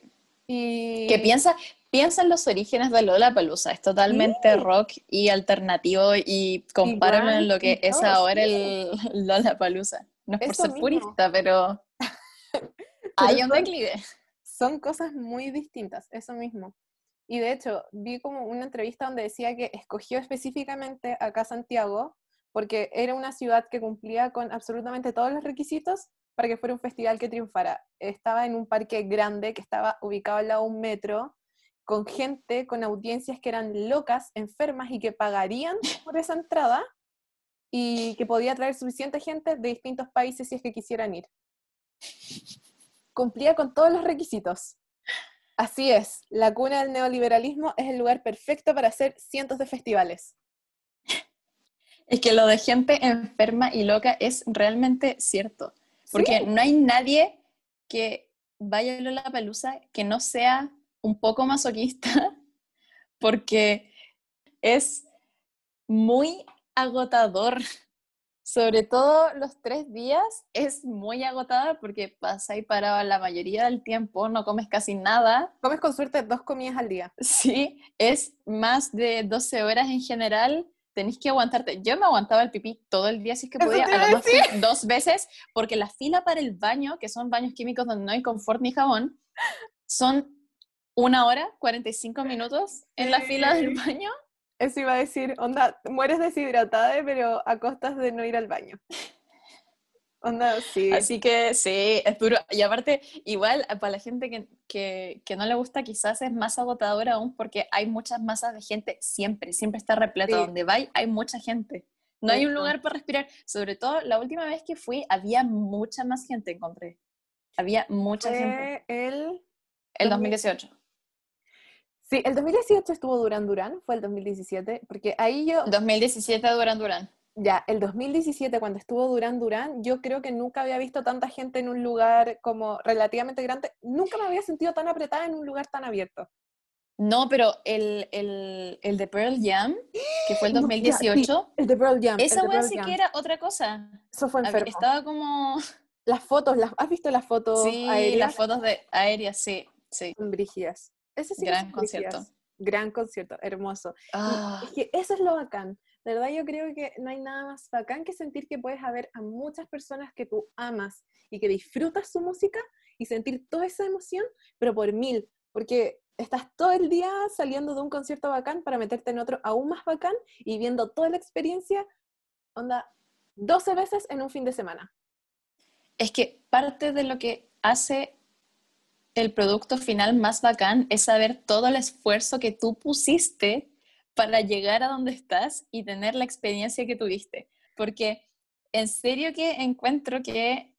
Y. Que piensa, piensa en los orígenes de Lollapalooza, es totalmente Sí. rock y alternativo y compáralo en lo que es ahora el Lollapalooza. No es por Eso ser mismo. purista, pero hay un declive. son cosas muy distintas, eso mismo. Y de hecho, vi como una entrevista donde decía que escogió específicamente acá Santiago porque era una ciudad que cumplía con absolutamente todos los requisitos para que fuera un festival que triunfara. Estaba en un parque grande que estaba ubicado al lado de un metro, con gente, con audiencias que eran locas, enfermas y que pagarían por esa entrada y que podía traer suficiente gente de distintos países si es que quisieran ir. Cumplía con todos los requisitos. Así es, la cuna del neoliberalismo es el lugar perfecto para hacer cientos de festivales. Es que lo de gente enferma y loca es realmente cierto. Porque no hay nadie que vaya a la Palusa que no sea un poco masoquista, porque es muy agotador. Sobre todo los tres días es muy agotador porque ahí parado la mayoría del tiempo, no comes casi nada. Comes con suerte dos comidas al día. Sí, es más de 12 horas en general tenés que aguantarte. Yo me aguantaba el pipí todo el día, si es que podía, a lo dos veces, porque la fila para el baño, que son baños químicos donde no hay confort ni jabón, son una hora, 45 minutos en la fila del baño. Eso iba a decir, onda, mueres deshidratada, pero a costas de no ir al baño. Onda, sí. Así que sí, es duro. Y aparte, igual para la gente que, no le gusta, quizás es más agotador aún porque hay muchas masas de gente siempre, siempre está repleto. Donde va hay mucha gente. No hay un lugar para respirar. Sobre todo, la última vez que fui, había mucha más gente, encontré. Había mucha gente. el... El 2018. Sí, el 2018 estuvo Durán Durán, fue el 2017, porque ahí yo... 2017 Durán Durán. Ya, el 2017, cuando estuvo Durán Durán, yo creo que nunca había visto tanta gente en un lugar como relativamente grande. Nunca me había sentido tan apretada en un lugar tan abierto. No, pero el, el, el de Pearl Jam, que fue el 2018. el de Pearl Jam. Esa wea sí que era otra cosa. Eso fue enfermo. Estaba como. Las fotos, las, ¿has visto las fotos sí, las fotos de aéreas, sí, sí. Son brígidas. Ese sí Gran concierto. Gran concierto, hermoso. Ah. Es que eso es lo bacán. De verdad yo creo que no hay nada más bacán que sentir que puedes haber a muchas personas que tú amas y que disfrutas su música y sentir toda esa emoción, pero por mil, porque estás todo el día saliendo de un concierto bacán para meterte en otro aún más bacán y viendo toda la experiencia, onda, 12 veces en un fin de semana. Es que parte de lo que hace el producto final más bacán es saber todo el esfuerzo que tú pusiste para llegar a donde estás y tener la experiencia que tuviste. Porque en serio que encuentro que,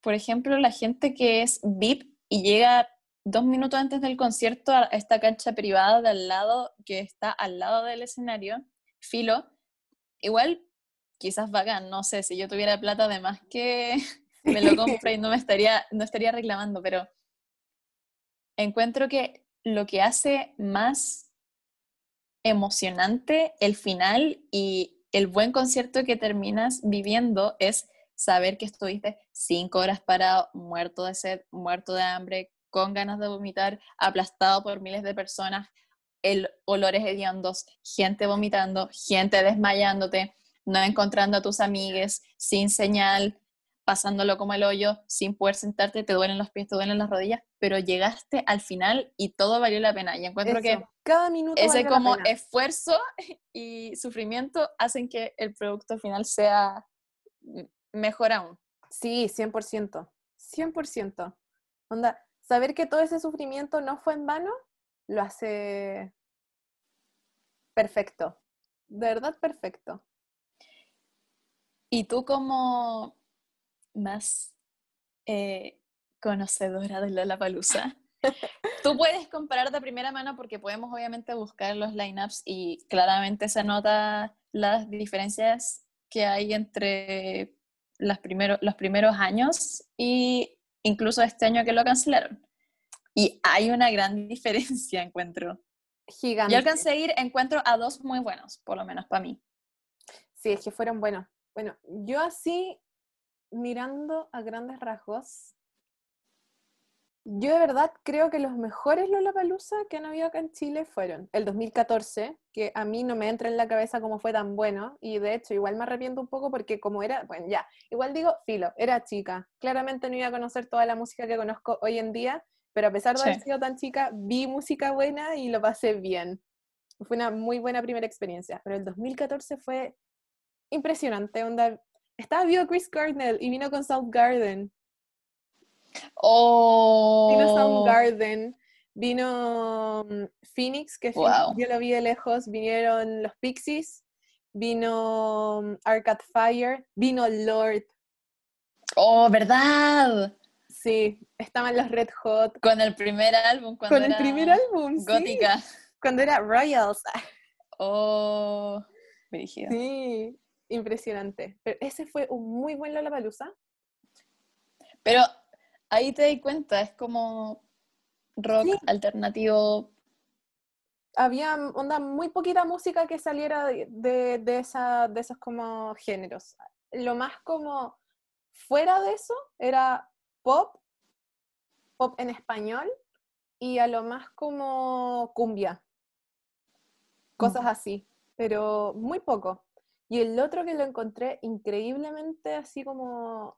por ejemplo, la gente que es VIP y llega dos minutos antes del concierto a esta cancha privada de al lado, que está al lado del escenario, filo, igual quizás vagan, no sé, si yo tuviera plata además que me lo compro y no me estaría, no estaría reclamando, pero encuentro que lo que hace más emocionante el final y el buen concierto que terminas viviendo es saber que estuviste cinco horas parado, muerto de sed, muerto de hambre, con ganas de vomitar, aplastado por miles de personas, el olores hediondos, gente vomitando, gente desmayándote, no encontrando a tus amigues, sin señal, pasándolo como el hoyo, sin poder sentarte, te duelen los pies, te duelen las rodillas, pero llegaste al final y todo valió la pena. Y encuentro que cada minuto ese como esfuerzo y sufrimiento hacen que el producto final sea mejor aún. Sí, 100%. 100%. Onda, saber que todo ese sufrimiento no fue en vano, lo hace perfecto. De verdad perfecto. Y tú como más eh, conocedora de la Palusa. Tú puedes comparar de primera mano porque podemos obviamente buscar los lineups y claramente se nota las diferencias que hay entre los primeros, los primeros años y incluso este año que lo cancelaron. Y hay una gran diferencia, encuentro. Gigante. Yo alcancé a ir, encuentro a dos muy buenos, por lo menos para mí. Sí, es que fueron buenos. Bueno, yo así mirando a grandes rasgos, yo de verdad creo que los mejores Lollapalooza que han habido acá en Chile fueron el 2014, que a mí no me entra en la cabeza cómo fue tan bueno, y de hecho igual me arrepiento un poco porque como era, bueno ya, igual digo, filo, era chica, claramente no iba a conocer toda la música que conozco hoy en día, pero a pesar de haber sido tan chica, vi música buena y lo pasé bien. Fue una muy buena primera experiencia, pero el 2014 fue impresionante. Onda, estaba vivo Chris Gardner y vino con Soundgarden. Oh. Vino Soundgarden, vino mm, Phoenix, que Wow. yo lo vi de lejos, vinieron los Pixies, vino mm, Arcade Fire, vino Lord, Oh, ¿verdad? sí, estaban los Red Hot. Con el primer álbum, cuando Con el primer álbum, sí, gótica. cuando era Royals. Oh. Sí, impresionante. Pero ese fue un muy buen Lollapalooza. Pero ahí te di cuenta, es como rock Sí. alternativo. Había onda muy poquita música que saliera de, de, de esa, de esos como géneros. Lo más como fuera de eso era pop, pop en español y a lo más como cumbia. Cosas así, pero muy poco. Y el otro que lo encontré increíblemente así como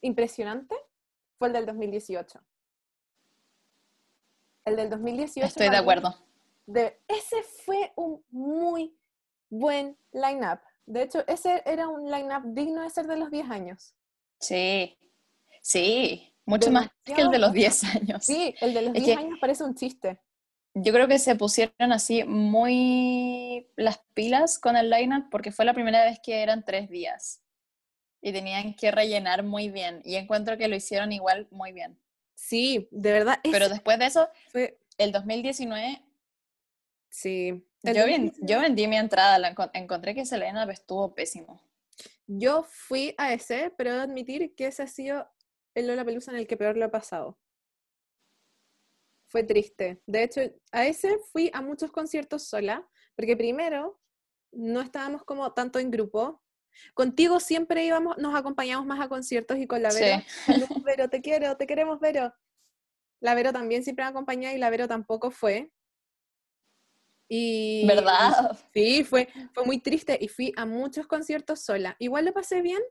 impresionante fue el del 2018. El del 2018. Estoy de acuerdo. de- ese fue un muy buen line-up. De hecho, ese era un line-up digno de ser de los 10 años. Sí, sí, mucho más que el de los Demasiado 10 años. Sí, el de los Es 10 que- años parece un chiste. Yo creo que se pusieron así muy las pilas con el lineup porque fue la primera vez que eran tres días y tenían que rellenar muy bien y encuentro que lo hicieron igual muy bien. Sí, de verdad. Pero después de eso, fue. el 2019, Sí. el yo, ven- 2019 yo vendí mi entrada, la encontré que ese lineup estuvo pésimo. Yo fui a ese, pero debo admitir que ese ha sido el Lollapalooza en el que peor lo he pasado. Fue triste. De hecho, a ese fui a muchos conciertos sola, porque primero no estábamos como tanto en grupo. Contigo siempre íbamos, nos acompañamos más a conciertos y con la Vero. Sí. "Salud, Vero, te quiero, te queremos, Vero. La Vero también siempre me acompañaba y la Vero tampoco fue. Y ¿Verdad? Sí, fue, fue muy triste y fui a muchos conciertos sola. Igual lo pasé bien,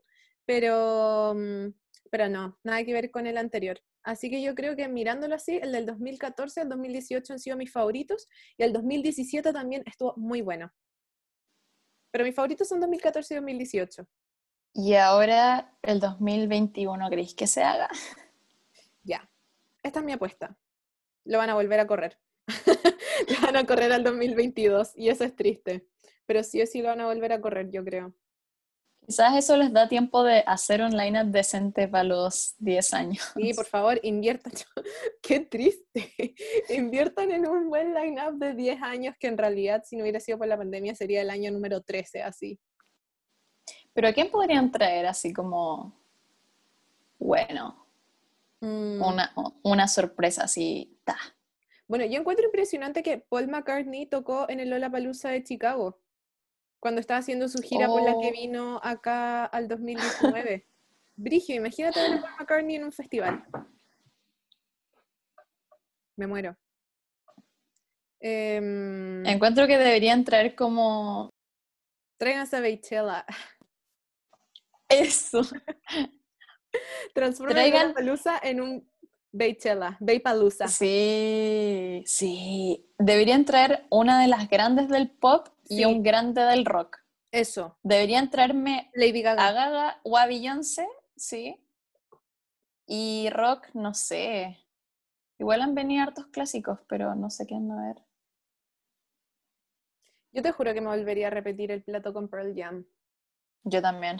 pero, mm, pero no, nada que ver con el anterior. Así que yo creo que mirándolo así, el del 2014 al 2018 han sido mis favoritos y el 2017 también estuvo muy bueno. Pero mis favoritos son 2014 y 2018. Y ahora el 2021, ¿creéis que se haga? Ya, esta es mi apuesta. Lo van a volver a correr. lo van a correr al 2022 y eso es triste. Pero sí o sí lo van a volver a correr, yo creo. Quizás eso les da tiempo de hacer un lineup decente para los 10 años. Sí, por favor, inviertan. Qué triste. Inviertan en un buen line-up de 10 años que en realidad, si no hubiera sido por la pandemia, sería el año número 13, así. Pero ¿a quién podrían traer así como, bueno, Mm, una, una sorpresa así? Ta. Bueno, yo encuentro impresionante que Paul McCartney tocó en el Lollapalooza de Chicago, cuando estaba haciendo su gira por la que Oh. vino acá al 2019. Brigio, imagínate ver a Paul McCartney en un festival. Me muero. Em, Encuentro que deberían traer como tráiganse a Beychella. eso. Transformen Traigan- la Palusa en un Beychella, Beypalusa. Sí, sí. Deberían traer una de las grandes del pop y un grande del rock. Eso, Deberían traerme Lady Gaga. a Gaga o a Beyoncé, sí. Y rock, no sé. Igual han venido hartos clásicos, pero no sé qué van a ver. Yo te juro que me volvería a repetir el plato con Pearl Jam. Yo también.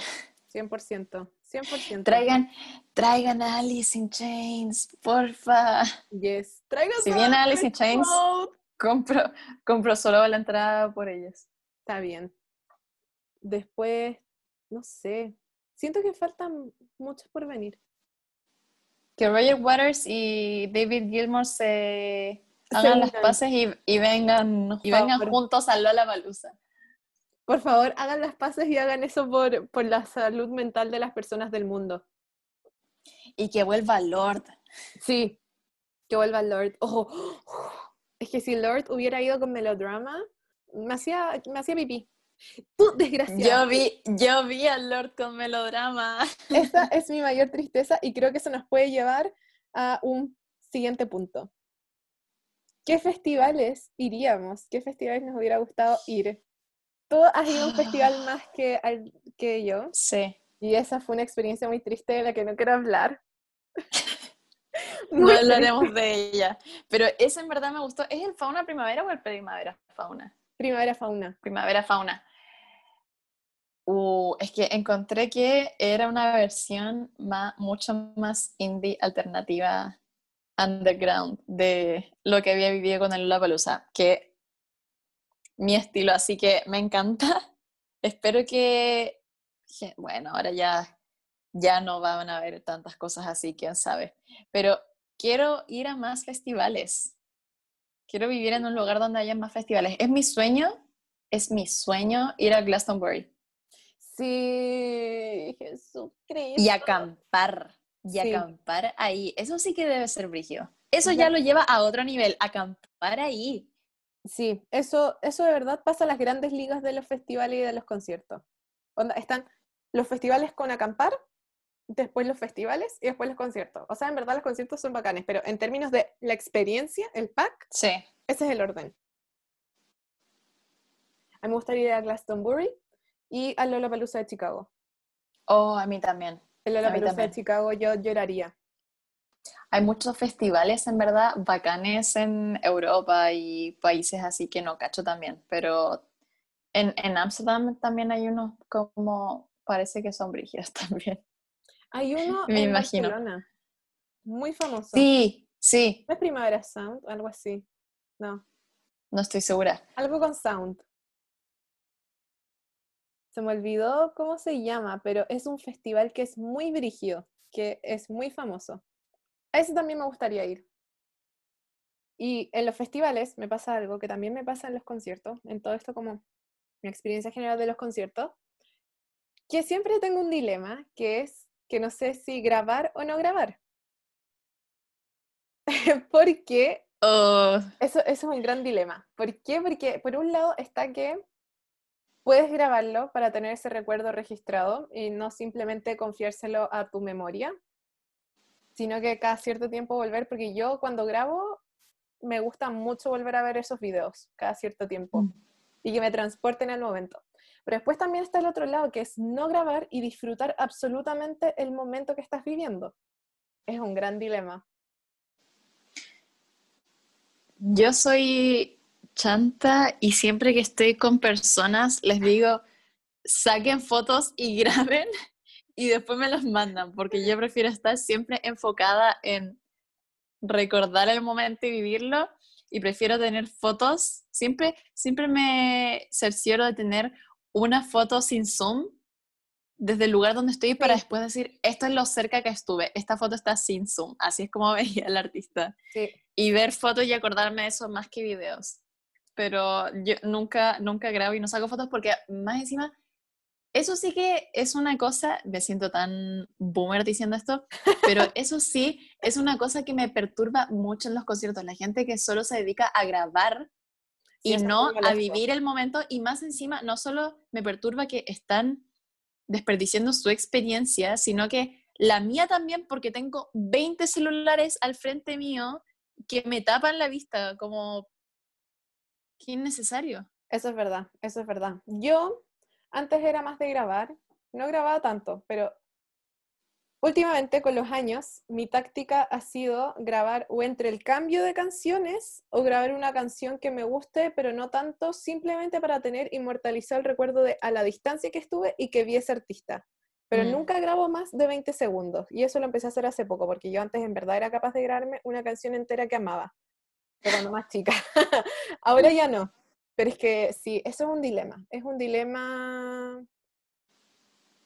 100%, 100%. Traigan, traigan a Alice in Chains, porfa. Yes. Tráiganse Si a viene Alice in Chains. Compro, compro solo la entrada por ellos. Está bien. Después, no sé. Siento que faltan muchos por venir. Que Roger Waters y David Gilmour se hagan las paces y, y vengan, y vengan favor. juntos a Lollapalooza. Por favor, hagan las paces y hagan eso por, por la salud mental de las personas del mundo. Y que vuelva Lord. Sí, que vuelva Lord. Oh, es que si Lord hubiera ido con melodrama, me hacía, me hacía pipí. Tú, desgraciado. Yo vi, yo vi a Lord con melodrama. Esa es mi mayor tristeza y creo que eso nos puede llevar a un siguiente punto. ¿Qué festivales iríamos? ¿Qué festivales nos hubiera gustado ir? Tú has ido a un festival más que, al- que yo Sí. y esa fue una experiencia muy triste de la que no quiero hablar. No hablaremos de ella. Pero ese en verdad me gustó. ¿Es el fauna primavera o el primavera fauna? Primavera fauna. Primavera fauna. Uh, es que encontré que era una versión más, mucho más indie alternativa underground de lo que había vivido con el Lollapalooza, que mi estilo, así que me encanta. Espero que, que- bueno, ahora ya, ya no van a haber tantas cosas así, quién sabe. Pero quiero ir a más festivales. Quiero vivir en un lugar donde haya más festivales. Es mi sueño, es mi sueño ir a Glastonbury Sí, Jesucristo. y acampar. Y Sí. acampar ahí. Eso sí que debe ser brigio. Eso Ya. ya lo lleva a otro nivel, acampar ahí. Sí, eso, eso de verdad pasa en las grandes ligas de los festivales y de los conciertos. Onda, están los festivales con acampar, después los festivales y después los conciertos. O sea, en verdad los conciertos son bacanes, pero en términos de la experiencia, el pack, Sí. ese es el orden. A mí me gustaría ir a Glastonbury y a Lollapalooza de Chicago. Oh, a mí también. En mí Lollapalooza de. Chicago yo lloraría. Hay muchos festivales, en verdad, bacanes en Europa y países así que no cacho también, pero en en Ámsterdam también hay unos como, parece que son brígidos también. Hay uno Me en imagino. Barcelona, muy famoso. Sí, sí, ¿No es Primavera Sound? Algo así. No. no estoy segura. Algo con sound. Se me olvidó cómo se llama, pero es un festival que es muy brígido, que es muy famoso. A ese también me gustaría ir. Y en los festivales me pasa algo que también me pasa en los conciertos, en todo esto como mi experiencia general de los conciertos, que siempre tengo un dilema, que es que no sé si grabar o no grabar. Porque Oh, eso, eso es un gran dilema. ¿Por qué? Porque por un lado está que puedes grabarlo para tener ese recuerdo registrado y no simplemente confiárselo a tu memoria, sino que cada cierto tiempo volver, porque yo cuando grabo me gusta mucho volver a ver esos videos cada cierto tiempo Mm. y que me transporten al momento. Pero después también está el otro lado, que es no grabar y disfrutar absolutamente el momento que estás viviendo. Es un gran dilema. Yo soy chanta y siempre que estoy con personas les digo, saquen fotos y graben y después me las mandan, porque yo prefiero estar siempre enfocada en recordar el momento y vivirlo y prefiero tener fotos, siempre, siempre me cercioro de tener una foto sin zoom desde el lugar donde estoy para Sí. después decir, esto es lo cerca que estuve, esta foto está sin zoom, así es como veía el artista Sí, y ver fotos y acordarme de eso más que videos. Pero yo nunca, nunca grabo y no saco fotos porque más encima, eso sí que es una cosa, me siento tan boomer diciendo esto, pero eso sí es una cosa que me perturba mucho en los conciertos. La gente que solo se dedica a grabar Sí, y no a vivir el momento y más encima no solo me perturba que están desperdiciando su experiencia, sino que la mía también porque tengo 20 celulares al frente mío que me tapan la vista como qué innecesario. Eso es verdad, eso es verdad. Yo antes era más de grabar, no grababa tanto, pero últimamente con los años mi táctica ha sido grabar o entre el cambio de canciones o grabar una canción que me guste, pero no tanto, simplemente para tener inmortalizado el recuerdo de a la distancia que estuve y que vi ese artista. Pero Mm. nunca grabo más de 20 segundos. Y eso lo empecé a hacer hace poco, porque yo antes en verdad era capaz de grabarme una canción entera que amaba, de cuando más chica. Ahora ya no. Pero es que sí, eso es un dilema. Es un dilema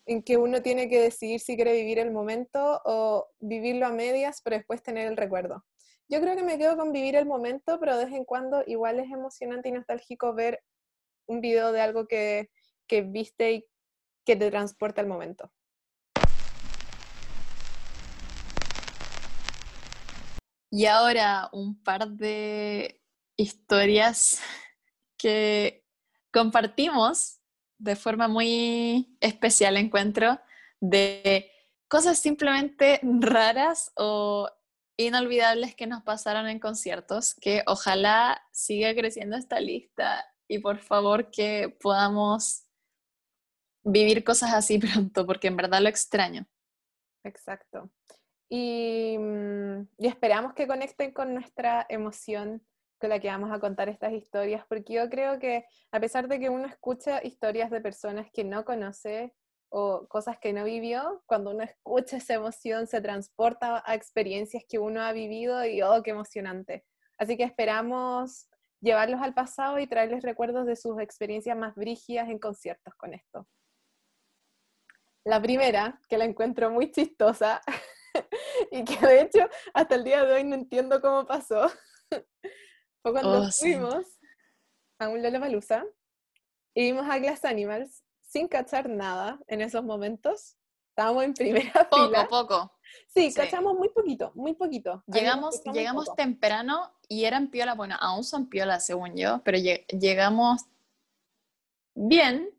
en que uno tiene que decidir si quiere vivir el momento o vivirlo a medias, pero después tener el recuerdo. Yo creo que me quedo con vivir el momento, pero de vez en cuando igual es emocionante y nostálgico ver un video de algo que, que viste y que te transporta al momento. Y ahora un par de historias que compartimos de forma muy especial, encuentro, de cosas simplemente raras o inolvidables que nos pasaron en conciertos, que ojalá siga creciendo esta lista y por favor que podamos vivir cosas así pronto, porque en verdad lo extraño. Exacto. Y, mm, esperamos que conecten con nuestra emoción la que vamos a contar estas historias, porque yo creo que a pesar de que uno escucha historias de personas que no conoce o cosas que no vivió, cuando uno escucha esa emoción se transporta a experiencias que uno ha vivido y oh, qué emocionante. Así que esperamos llevarlos al pasado y traerles recuerdos de sus experiencias más brígidas en conciertos con esto. La primera, que la encuentro muy chistosa y que de hecho hasta el día de hoy no entiendo cómo pasó, fue cuando oh, fuimos a un Lollapalooza y vimos a Glass Animals sin cachar nada en esos momentos. Estábamos en primera fila. Poco, poco. Sí, cachamos muy poquito, muy poquito. Llegamos, llegamos temprano y eran piola, bueno, aún son piola según yo, pero llegamos bien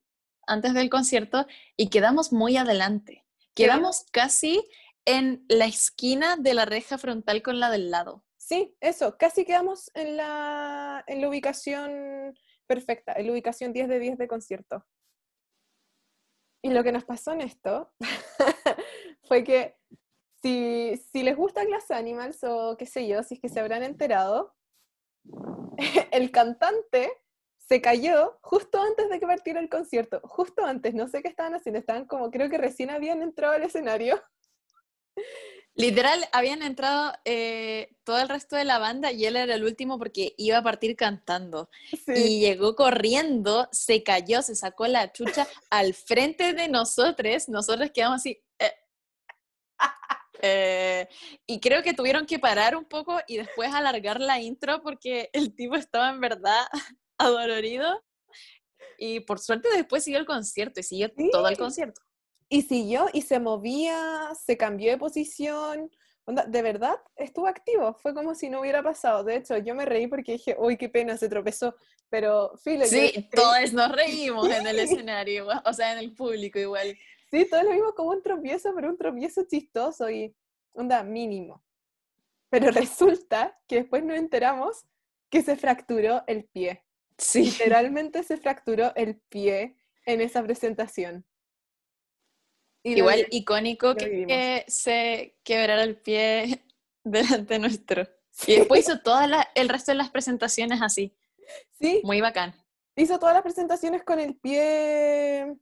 antes del concierto y quedamos muy adelante. Quedamos casi en la esquina de la reja frontal con la del lado. Sí, eso, casi quedamos en la, en la ubicación perfecta, en la ubicación 10 de 10 de concierto. Y lo que nos pasó en esto fue que si, si, les gusta Glass Animals o qué sé yo, si es que se habrán enterado, el cantante se cayó justo antes de que partiera el concierto, justo antes, no sé qué estaban haciendo, estaban como, creo que recién habían entrado al escenario. Literal, habían entrado eh, todo el resto de la banda y él era el último porque iba a partir cantando. Y llegó corriendo, se cayó, se sacó la chucha al frente de nosotros. Nosotros quedamos así. Eh, eh, y creo que tuvieron que parar un poco y después alargar la intro porque el tipo estaba en verdad adolorido. Y por suerte después siguió el concierto y siguió todo el concierto. Y siguió y se movía, se cambió de posición. de verdad, estuvo activo. Fue como si no hubiera pasado. De hecho, yo me reí porque dije, uy, qué pena, se tropezó. Pero, fíjate. Sí, todos nos reímos en el escenario, o sea, en el público igual. Sí, todos lo vimos como un tropiezo, pero un tropiezo chistoso y, onda, mínimo. Pero resulta que después nos enteramos que se fracturó el pie. Sí. Literalmente se fracturó el pie en esa presentación. Igual icónico que, se quebrara el pie delante nuestro. Y después hizo todo el resto de las presentaciones así. Sí. Muy bacán. Hizo todas las presentaciones con el pie,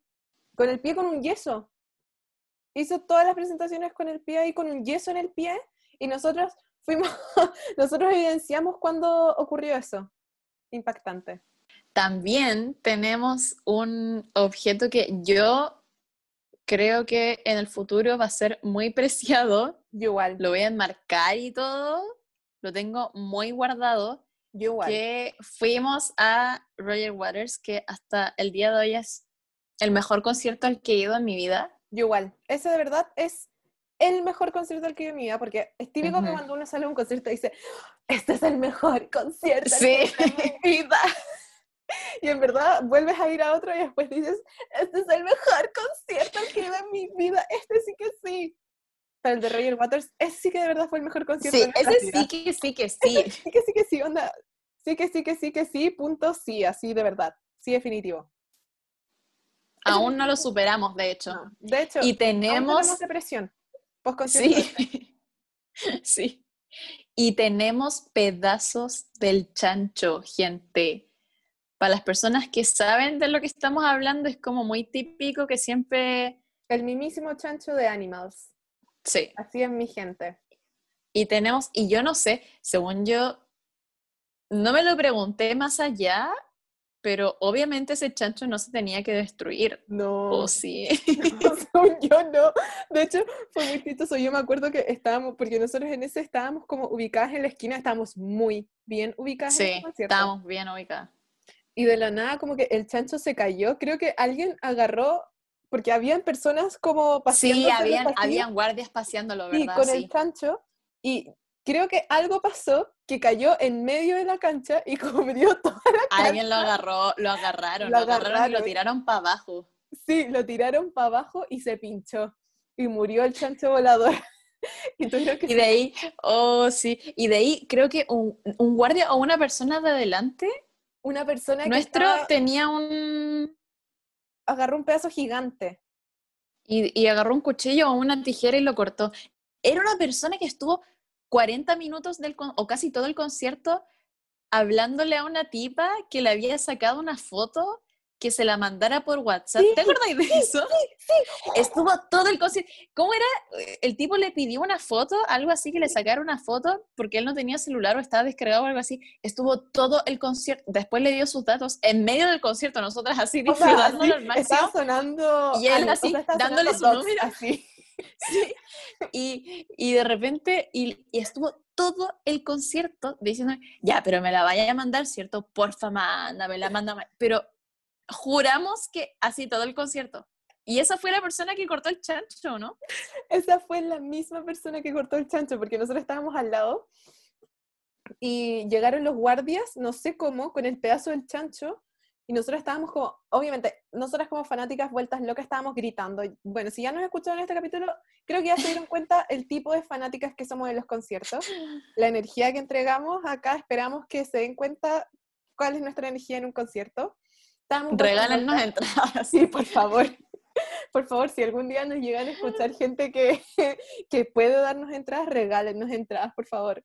con el pie con un yeso. Hizo todas las presentaciones con el pie y con un yeso en el pie y nosotros fuimos, nosotros evidenciamos cuando ocurrió eso. Impactante. También tenemos un objeto que yo creo que en el futuro va a ser muy preciado. Yo igual. Lo voy a enmarcar y todo. Lo tengo muy guardado. Yo igual. Que fuimos a Roger Waters, que hasta el día de hoy es el mejor concierto al que he ido en mi vida. Yo igual. Ese de verdad es el mejor concierto al que he ido en mi vida, porque es típico que cuando uno sale a un concierto dice, este es el mejor concierto sí. de mi vida. y en verdad vuelves a ir a otro y después dices, este es el mejor concierto que he en mi vida, este sí que sí. Pero el de Roger Waters, ese sí que de verdad fue el mejor concierto. Sí, ese sí que sí que sí. sí que sí que sí, onda. Sí que sí que sí que sí, punto sí, así de verdad. Sí, definitivo. Aún no lo superamos, de hecho. de hecho, y tenemos, tenemos depresión. Sí. sí. Y tenemos pedazos del chancho, gente para las personas que saben de lo que estamos hablando, es como muy típico que siempre... El mismísimo chancho de Animals. Sí. Así es mi gente. Y tenemos, y yo no sé, según yo, no me lo pregunté más allá, pero obviamente ese chancho no se tenía que destruir. No. ¿O sí? No, yo no. De hecho, fue muy chistoso. Yo me acuerdo que estábamos, porque nosotros en ese estábamos como ubicadas en la esquina, estábamos muy bien ubicadas. Sí, estábamos bien ubicadas y de la nada como que el chancho se cayó. Creo que alguien agarró, porque habían personas como paseando. Sí, habían, habían guardias paseándolo, ¿verdad? Sí, con el chancho. Y creo que algo pasó que cayó en medio de la cancha y cubrió toda la cancha. Alguien lo agarró, lo agarraron, lo, agarraron, y lo tiraron para abajo. Sí, lo tiraron para abajo y se pinchó. Y murió el chancho volador. y, que... y, de ahí, oh sí, y de ahí creo que un, un guardia o una persona de adelante Una persona que Nuestro estaba- tenía un... agarró un pedazo gigante. Y, y agarró un cuchillo o una tijera y lo cortó. Era una persona que estuvo 40 minutos del con- o casi todo el concierto hablándole a una tipa que le había sacado una foto que se la mandara por WhatsApp. Sí, ¿Te acuerdas de eso? Estuvo todo el concierto. ¿Cómo era? El tipo le pidió una foto, algo así, que le sacara una foto porque él no tenía celular o estaba descargado o algo así. Estuvo todo el concierto. Después le dio sus datos en medio del concierto, nosotras así disfrutándolo al máximo. estaba sonando. Y él algo, así, dándole su Dogs, número. Así. Sí. Y, y de repente, y, y estuvo todo el concierto diciendo, ya, pero me la vaya a mandar, ¿cierto? Porfa, mándame. Pero juramos que así todo el concierto. Y esa fue la persona que cortó el chancho, ¿no? Esa fue la misma persona que cortó el chancho, porque nosotros estábamos al lado y llegaron los guardias, no sé cómo, con el pedazo del chancho. Y nosotros estábamos como, obviamente, nosotras como fanáticas vueltas locas estábamos gritando. Bueno, si ya nos escucharon en este capítulo, creo que ya se dieron cuenta el tipo de fanáticas que somos en los conciertos, la energía que entregamos. Acá esperamos que se den cuenta cuál es nuestra energía en un concierto. Regálanos locas. entradas. Sí, por favor. Por favor, si algún día nos llegan a escuchar gente que, que puede darnos entradas, regálennos entradas, por favor.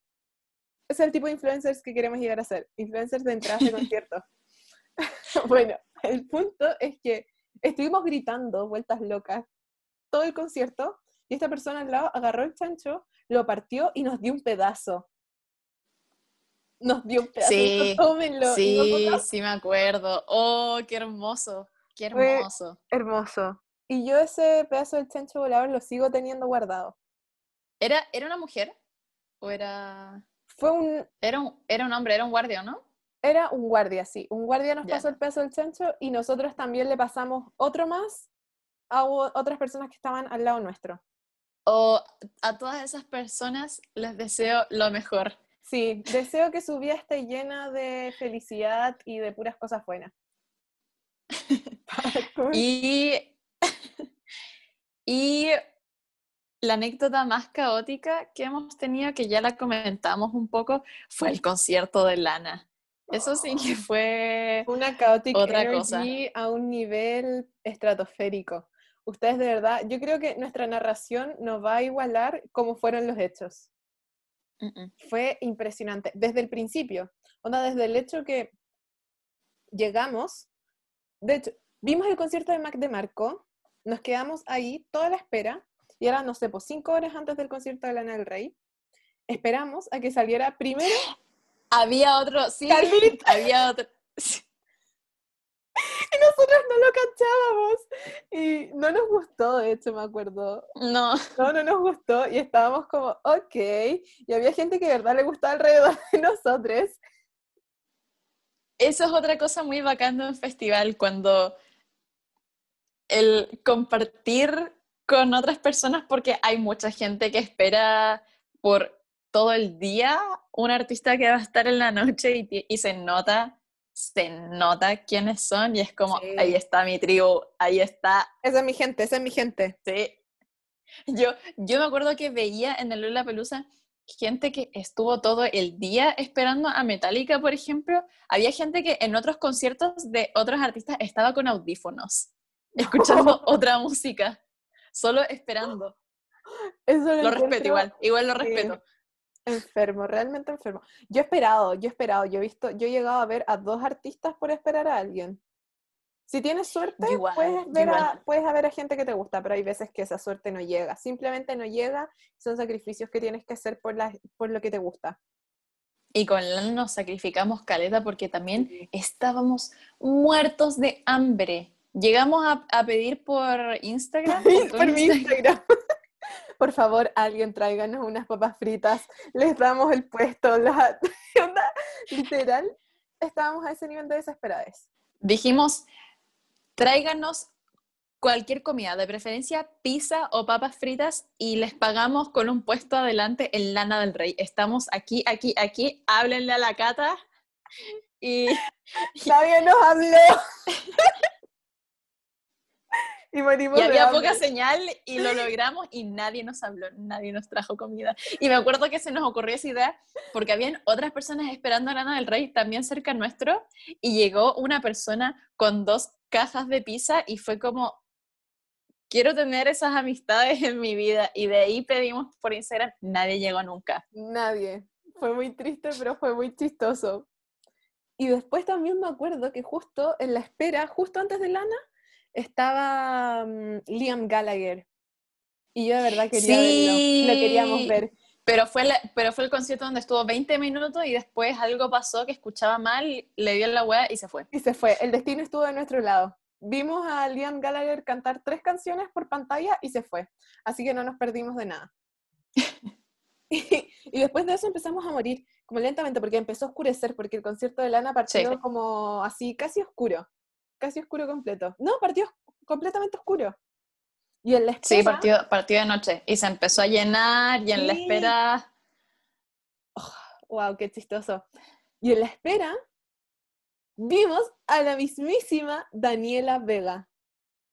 Es el tipo de influencers que queremos llegar a ser. Influencers de entradas de conciertos. bueno, el punto es que estuvimos gritando vueltas locas todo el concierto y esta persona al lado agarró el chancho, lo partió y nos dio un pedazo. Nos dio un pedazo. Sí, "Tómenlo", Sí, sí me acuerdo. Oh, qué hermoso, qué Fue- hermoso. hermoso. Y yo ese pedazo del chancho volador lo sigo teniendo guardado. ¿Era, ¿Era una mujer? ¿O era, Fue un, era, un, era un hombre, era un guardia, ¿no? era un guardia, sí. Un guardia nos Ya. pasó el pedazo del chancho y nosotros también le pasamos otro más a otras personas que estaban al lado nuestro. O a todas esas personas les deseo lo mejor. Sí, deseo que su vida esté llena de felicidad y de puras cosas buenas. Y, y la anécdota más caótica que hemos tenido, que ya la comentamos un poco, fue el concierto de Lana. Eso sí que fue... Fue una chaotic Otra cosa. a un nivel estratosférico. Ustedes de verdad, yo creo que nuestra narración nos va a igualar como fueron los hechos. Fue impresionante desde el principio. Onda, desde el hecho que llegamos, de hecho, vimos el concierto de Mac de Marco, nos quedamos ahí toda la espera, y era, no sé, pues cinco horas antes del concierto de Lana del Rey, esperamos a que saliera primero, Había otro, sí, Carlita. había otro. sí. y nosotros no lo cachábamos, y no nos gustó, de hecho, me acuerdo. No, No, no nos gustó, y estábamos como, ok, y había gente que de verdad le gustaba alrededor de nosotros. eso es otra cosa muy bacán de un festival, cuando el compartir con otras personas, porque hay mucha gente que espera por todo el día un artista que va a estar en la noche y se nota, se nota quiénes son y es como, Sí. ahí está mi tribu, ahí está, Esa es mi gente, esa es mi gente. sí. Yo, yo me acuerdo que veía en el Lollapalooza gente que estuvo todo el día esperando a Metallica, por ejemplo. Había gente que en otros conciertos de otros artistas estaba con audífonos, escuchando otra música, solo esperando. Eso Lo respeto igual, igual lo sí. Enfermo, realmente enfermo. Yo he esperado, yo he esperado, yo he visto, yo he llegado a ver a dos artistas por esperar a alguien. Si tienes suerte, igual, puedes, ver a, puedes ver a gente que te gusta, pero hay veces que esa suerte no llega. Simplemente no llega, son sacrificios que tienes que hacer por, la, por lo que te gusta. Y con Lana nos sacrificamos caleta porque también estábamos muertos de hambre. Llegamos a, a pedir por Instagram. por mi Instagram, Instagram. Por favor, alguien tráiganos unas papas fritas, les damos el puesto, la, literal, estábamos a ese nivel de desesperadez. Dijimos, tráiganos cualquier comida, de preferencia pizza o papas fritas, y les pagamos con un puesto adelante en Lana del Rey. Estamos aquí, aquí, aquí, háblenle a la cata. Y Nadie nos habló. Y Y había poca señal y lo logramos y nadie nos habló, nadie nos trajo comida. Y me acuerdo que se nos ocurrió esa idea porque habían otras personas esperando a Lana del Rey también cerca nuestro y llegó una persona con dos cajas de pizza y fue como, quiero tener esas amistades en mi vida. Y de ahí pedimos por Instagram, nadie llegó nunca. Nadie. Fue muy triste, pero fue muy chistoso. Y después también me acuerdo que justo en la espera, justo antes de Lana, estaba mm, Liam Gallagher. Y yo de verdad quería Sí. verlo. Lo queríamos ver. Pero fue, la- pero fue el concierto donde estuvo 20 minutos y después algo pasó que escuchaba mal, le dio en la wea y se fue. Y se fue. El destino estuvo de nuestro lado. Vimos a Liam Gallagher cantar tres canciones por pantalla y se fue. Así que no nos perdimos de nada. y, y después de eso empezamos a morir, como lentamente, porque empezó a oscurecer, porque el concierto de Lana partió Sí. como así, casi oscuro. Casi oscuro completo. No, partió completamente oscuro. Y en la espera, Sí, partido de noche. Y se empezó a llenar y en la espera... wow, qué chistoso. Y en la espera, vimos a la mismísima Daniela Vega.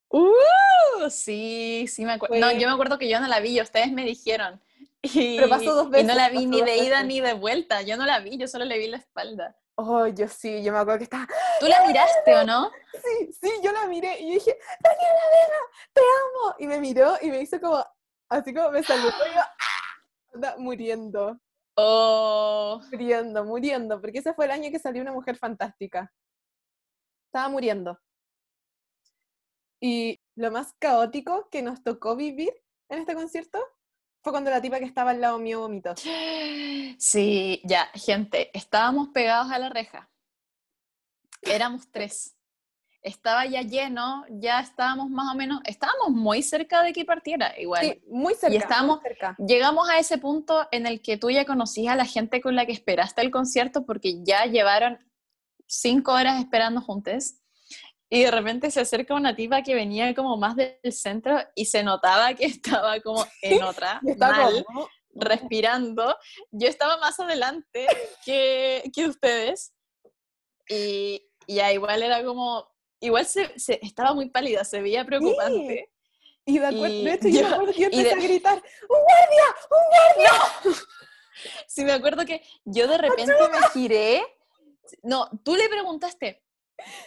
¡Uh! Sí, sí me acuerdo. No, yo me acuerdo que yo no la vi, ustedes me dijeron. Y, Pero pasó dos Y no veces, la vi ni de ida veces. ni de vuelta. Yo no la vi, yo solo le vi la espalda. Oh, yo sí, yo me acuerdo que estaba, ¿Tú la miraste o no? sí, sí, yo la miré y dije, Daniela Vega, te amo. Y me miró y me hizo como, así como me saludó y yo, ¡ah! Muriendo, Oh, muriendo, muriendo, porque ese fue el año que salió una mujer fantástica. Estaba muriendo. Y lo más caótico que nos tocó vivir en este concierto fue cuando la tipa que estaba al lado mío vomitó. Sí, ya, gente, estábamos pegados a la reja. Éramos tres. Estaba ya lleno, ya estábamos más o menos, estábamos muy cerca de que partiera, igual. Sí, muy cerca. muy estábamos- cerca. Llegamos a ese punto en el que tú ya conocías a la gente con la que esperaste el concierto porque ya llevaron cinco horas esperando juntos. Y de repente se acerca una tipa que venía como más del centro y se notaba que estaba como en otra, mal, como, respirando. Yo estaba más adelante que, que ustedes. Y, y ya igual era como, igual se, se- estaba muy pálida, se veía preocupante. Y de, acuer- Y de hecho, yo, yo- acuerdo empecé de- a gritar, ¡un guardia! ¡Un guardia! Sí, me acuerdo que yo de repente me giré. No, tú le preguntaste,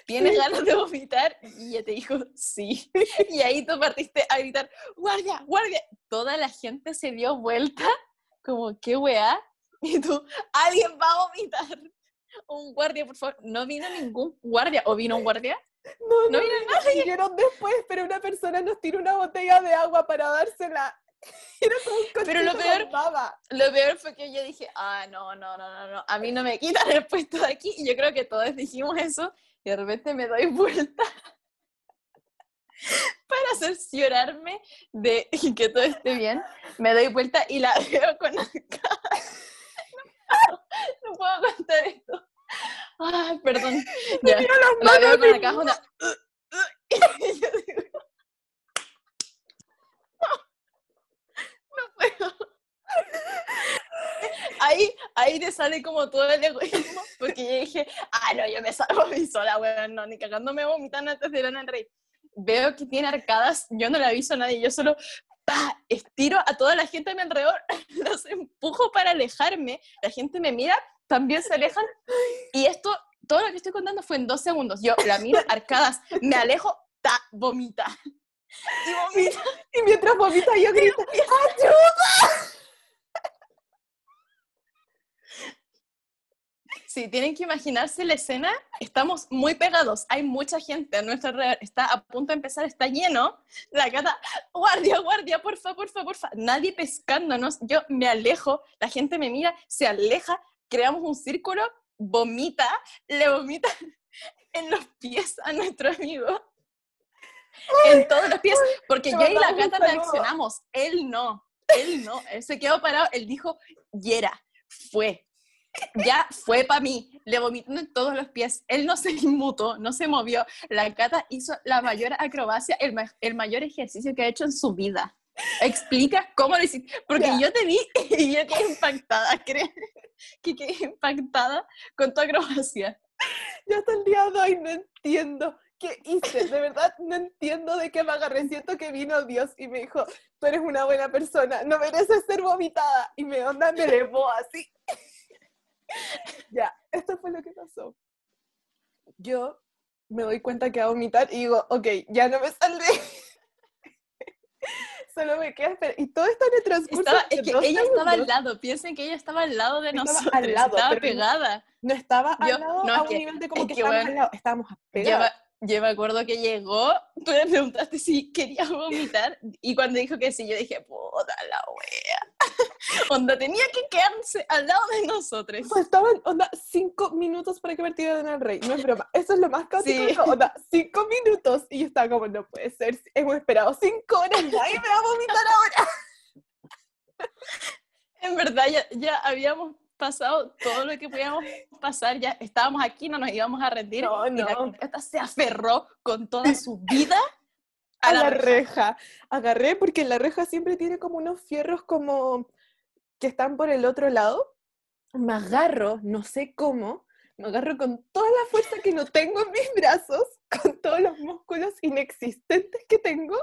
¿tienes ganas de vomitar? Y ella te dijo, sí. Y ahí tú partiste a gritar, guardia, guardia. Toda la gente se dio vuelta, como, ¿qué weá? Y tú, alguien va a vomitar. Un guardia, por favor. No vino ningún guardia. ¿O vino un guardia? No, No no, vino nadie. Vinieron después, pero una persona nos tiró una botella de agua para dársela. Era como un Pero lo peor-. Lo peor fue que yo dije, ah, no, no, no, no, no, a mí no me quitan el puesto de aquí. Y yo creo que todos dijimos eso. Y de repente me doy vuelta para cerciorarme de que todo esté bien. Me doy vuelta y la veo con la cara. No, no puedo contar esto. Ay, perdón. Ya, La manos veo con caja una... Y yo digo, no puedo. Ahí, ahí te sale como todo el egoísmo, porque yo dije, ah, no, yo me salvo a mí sola, weón, no, ni cagándome vomitando antes de al rey. Veo que tiene arcadas, yo no le aviso a nadie, yo solo pa, estiro a toda la gente a mi alrededor, los empujo para alejarme, la gente me mira, también se alejan, y esto, todo lo que estoy contando fue en dos segundos. Yo la miro, arcadas, me alejo, ta, vomita. Y vomita. Y mientras vomita yo grito, ¡ayuda! Sí, tienen que imaginarse la escena. Estamos muy pegados, hay mucha gente a nuestro alrededor. Está a punto de empezar, está lleno. La cata, guardia, guardia, porfa, porfa, porfa. Nadie pescándonos. Yo me alejo, la gente me mira, se aleja, creamos un círculo, vomita, le vomita en los pies a nuestro amigo. En todos los pies, porque yo y la saludo. reaccionamos. Él no, él no. Él se quedó parado, él dijo, Yera, fue ya fue para mí, le vomitó en todos los pies, él no se inmutó, no se movió, la Cata hizo la mayor acrobacia, el, ma- el mayor ejercicio que ha hecho en su vida. Explica cómo lo hiciste, porque yo te vi y yo quedé impactada, creo que quedé impactada con tu acrobacia. Yo hasta el día de hoy no entiendo ¿qué hice? De verdad no entiendo de qué me agarré. Siento que vino Dios y me dijo, tú eres una buena persona, no mereces ser vomitada. Y me onda, me elevó así. ya, esto fue lo que pasó. Yo me doy cuenta que va a vomitar y digo, ok, ya no me salvé. Solo me queda esperar. Y todo esto en el transcurso. Estaba- es que ella estaba al lado, piensen que ella estaba al lado de Estaba nosotros, al lado, estaba pero no- pegada. No estaba al Yo- lado no, a un que- nivel de como es que que, estábamos al lado, me- yo me acuerdo que llegó, tú le preguntaste si quería vomitar y cuando dijo que sí, yo dije, puta la wea. Onda, tenía que quedarse al lado de nosotros. Faltaban, onda, cinco minutos para que partieran al rey. No es broma. Eso es lo más caótico. Sí. Onda, cinco minutos. Y yo estaba como, no puede ser. Hemos esperado cinco horas. Nadie me va a vomitar ahora. En verdad, ya, ya habíamos pasado todo lo que podíamos pasar, ya estábamos aquí, no nos íbamos a rendir. No, Y la no. Cata se aferró con toda su vida A la reja. Agarré porque la reja siempre tiene como unos fierros como que están por el otro lado. Me agarro, no sé cómo. Me agarro con toda la fuerza que no tengo en mis brazos, con todos los músculos inexistentes que tengo,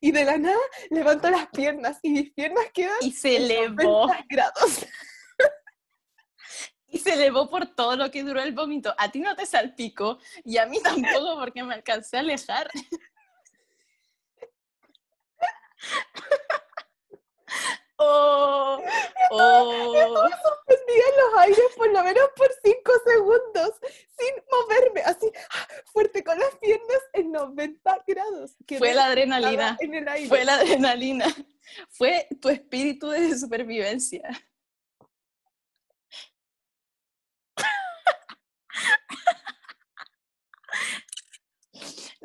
y de la nada levanto las piernas y mis piernas quedan Y se elevó. 90 grados. Y se elevó por todo lo que duró el vómito. A ti no te salpicó y a mí tampoco porque me alcancé a alejar. Oh, oh. Suspendida en los aires por lo menos por 5 segundos, sin moverme, así fuerte con las piernas en 90 grados. Fue la adrenalina. En el aire. Fue la adrenalina. Fue tu espíritu de supervivencia.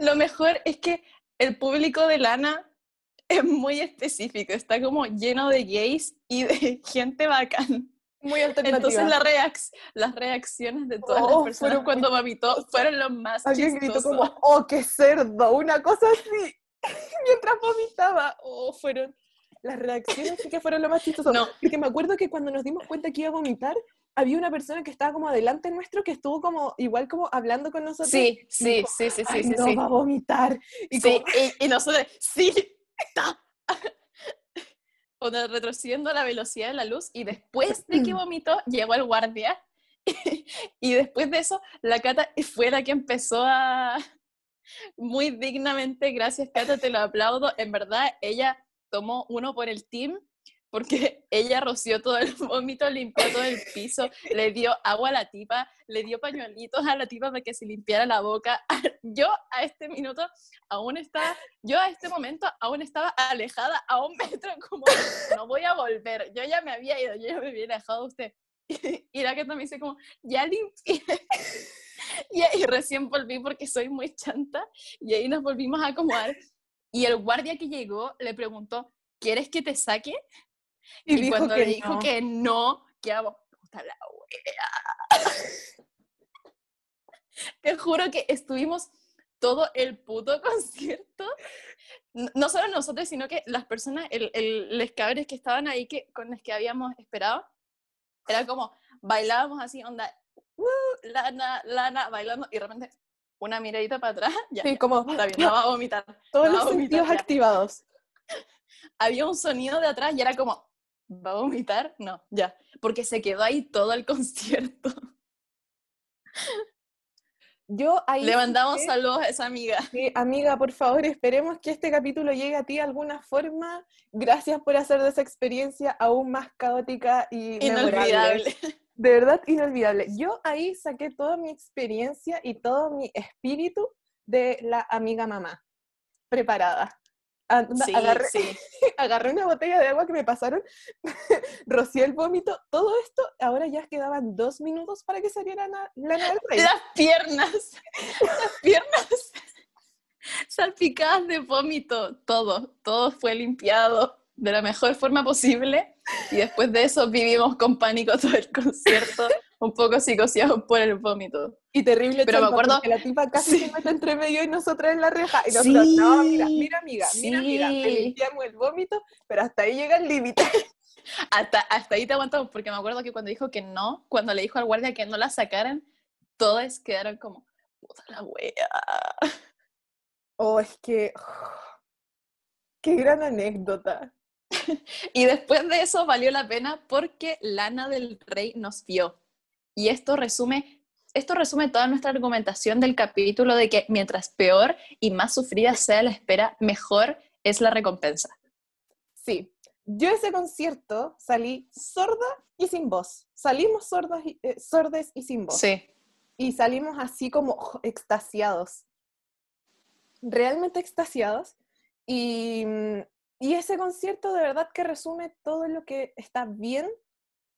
Lo mejor es que el público de Lana es muy específico, está como lleno de gays y de gente bacán. Muy alternativa. Entonces la reac- las reacciones de todas Oh, las personas fueron cuando chistosas. fueron lo más Alguien gritó como, oh, qué cerdo, una cosa así, mientras vomitaba. Oh, fueron las reacciones sí que fueron lo más chistoso. No. Porque me acuerdo que cuando nos dimos cuenta que iba a vomitar, había una persona que estaba como adelante nuestro que estuvo como, igual como hablando con nosotros. Sí, sí, dijo, sí, sí, sí, "Ay, sí, no sí. va a vomitar. Y Sí, como, y, y nosotros, sí, está. Onda, retrocediendo a la velocidad de la luz y después de que vomitó, llegó el guardia y después de eso, la Cata fue la que empezó a, muy dignamente, gracias Cata, te lo aplaudo, en verdad ella tomó uno por el team porque ella roció todo el vómito, limpió todo el piso, le dio agua a la tipa, le dio pañuelitos a la tipa para que se limpiara la boca. Yo a este minuto aún estaba, yo a este momento aún estaba alejada a un metro, como no voy a volver. Yo ya me había ido, yo ya me había alejado de usted. Y la que también dice como, ya limpié. Y ahí recién volví porque soy muy chanta. Y ahí nos volvimos a acomodar. Y el guardia que llegó le preguntó, ¿quieres que te saque? Y Y, dijo cuando que dijo no. que no, quedamos, puta la wea. Te juro que estuvimos todo el puto concierto, no solo nosotros, sino que las personas, el, el, los cabres que estaban ahí que, con los que habíamos esperado, era como, bailábamos así, onda, "Uh, lana, lana, bailando, y de repente una miradita para atrás, ya, Sí, como está bien, no va a vomitar. todos no los sentidos activados. había un sonido de atrás y era como, ¿va a vomitar? No, ya, porque se quedó ahí todo el concierto. Yo ahí Le mandamos que- saludos a esa amiga. Sí, amiga, por favor, esperemos que este capítulo llegue a ti de alguna forma. Gracias por hacer de esa experiencia aún más caótica y. Inolvidable. De verdad, inolvidable. Yo ahí saqué toda mi experiencia y todo mi espíritu de la amiga mamá. Preparada. Anda, Sí, agarré, sí. agarré una botella de agua que me pasaron, rocié el vómito, todo esto, ahora ya quedaban dos minutos para que saliera la Lana del Rey. Las piernas, las piernas salpicadas de vómito, todo, todo fue limpiado de la mejor forma posible y después de eso vivimos con pánico todo el concierto, un poco psicoseados por el vómito. Y terrible Pero me acuerdo- porque la tipa casi Sí. se mete entre medio y nosotras en la reja. Y nosotros, no, mira, Sí, mira, amiga, mira, mira, te sí. limpiamos el vómito, pero hasta ahí llega el límite. Hasta, hasta ahí te aguantamos, porque me acuerdo que cuando dijo que no, cuando le dijo al guardia que no la sacaran, todos quedaron como, puta la wea. Oh, es que... ¡Qué gran anécdota! y después de eso valió la pena porque Lana del Rey nos vio. Y esto resume, esto resume toda nuestra argumentación del capítulo de que mientras peor y más sufrida sea la espera, mejor es la recompensa. Sí, yo ese concierto salí sorda y sin voz. Salimos sordos y, eh, sordes y sin voz. Sí. Y salimos así como oh, extasiados. Realmente extasiados. Y, y ese concierto de verdad que resume todo lo que está bien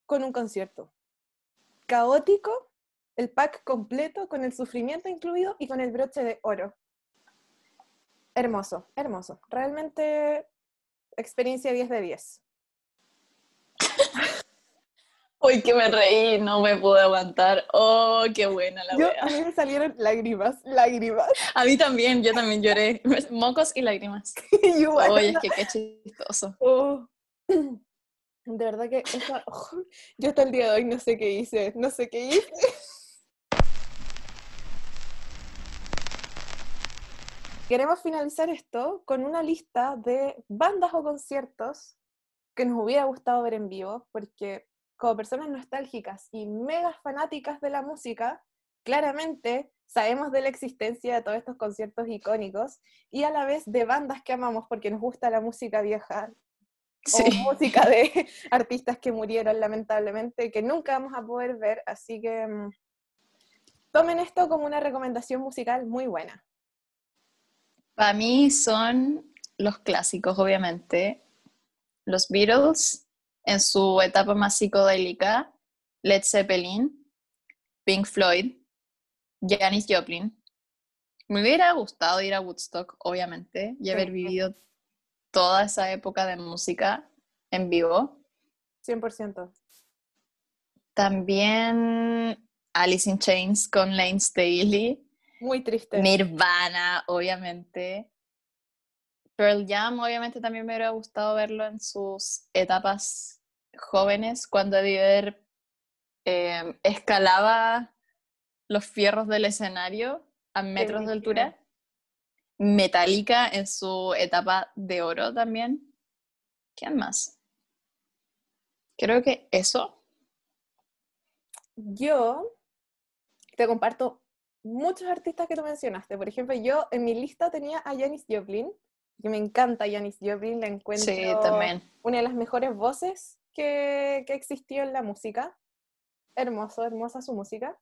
con un concierto. Caótico, el pack completo, con el sufrimiento incluido y con el broche de oro. Hermoso, hermoso. Realmente experiencia 10 de 10. Uy, que me reí, no me pude aguantar. Oh, qué buena la yo, A mí me salieron lágrimas, lágrimas. A mí también, yo también lloré. Mocos y lágrimas. Oye, es que qué chistoso. Oh. De verdad que oh, yo hasta el día de hoy no sé qué hice, no sé qué hice. Queremos finalizar esto con una lista de bandas o conciertos que nos hubiera gustado ver en vivo, porque como personas nostálgicas y mega fanáticas de la música, claramente sabemos de la existencia de todos estos conciertos icónicos y a la vez de bandas que amamos porque nos gusta la música vieja o música de artistas que murieron lamentablemente, que nunca vamos a poder ver, así que mm, tomen esto como una recomendación musical muy buena. Para mí son los clásicos, obviamente. Los Beatles, en su etapa más psicodélica, Led Zeppelin, Pink Floyd, Janis Joplin. Me hubiera gustado ir a Woodstock, obviamente, y haber vivido toda esa época de música en vivo. 100%. También Alice in Chains con Lane Staley. Muy triste. Nirvana, obviamente. Pearl Jam, obviamente, también me hubiera gustado verlo en sus etapas jóvenes, cuando Eddie eh, escalaba los fierros del escenario a metros de altura. Metallica en su etapa de oro también. ¿Quién más? Creo que eso. Yo te comparto muchos artistas que tú mencionaste. Por ejemplo, yo en mi lista tenía a Janis Joplin, que me encanta Janis Joplin, la encuentro una de las mejores voces que, que existió en la música. Hermoso, hermosa su música.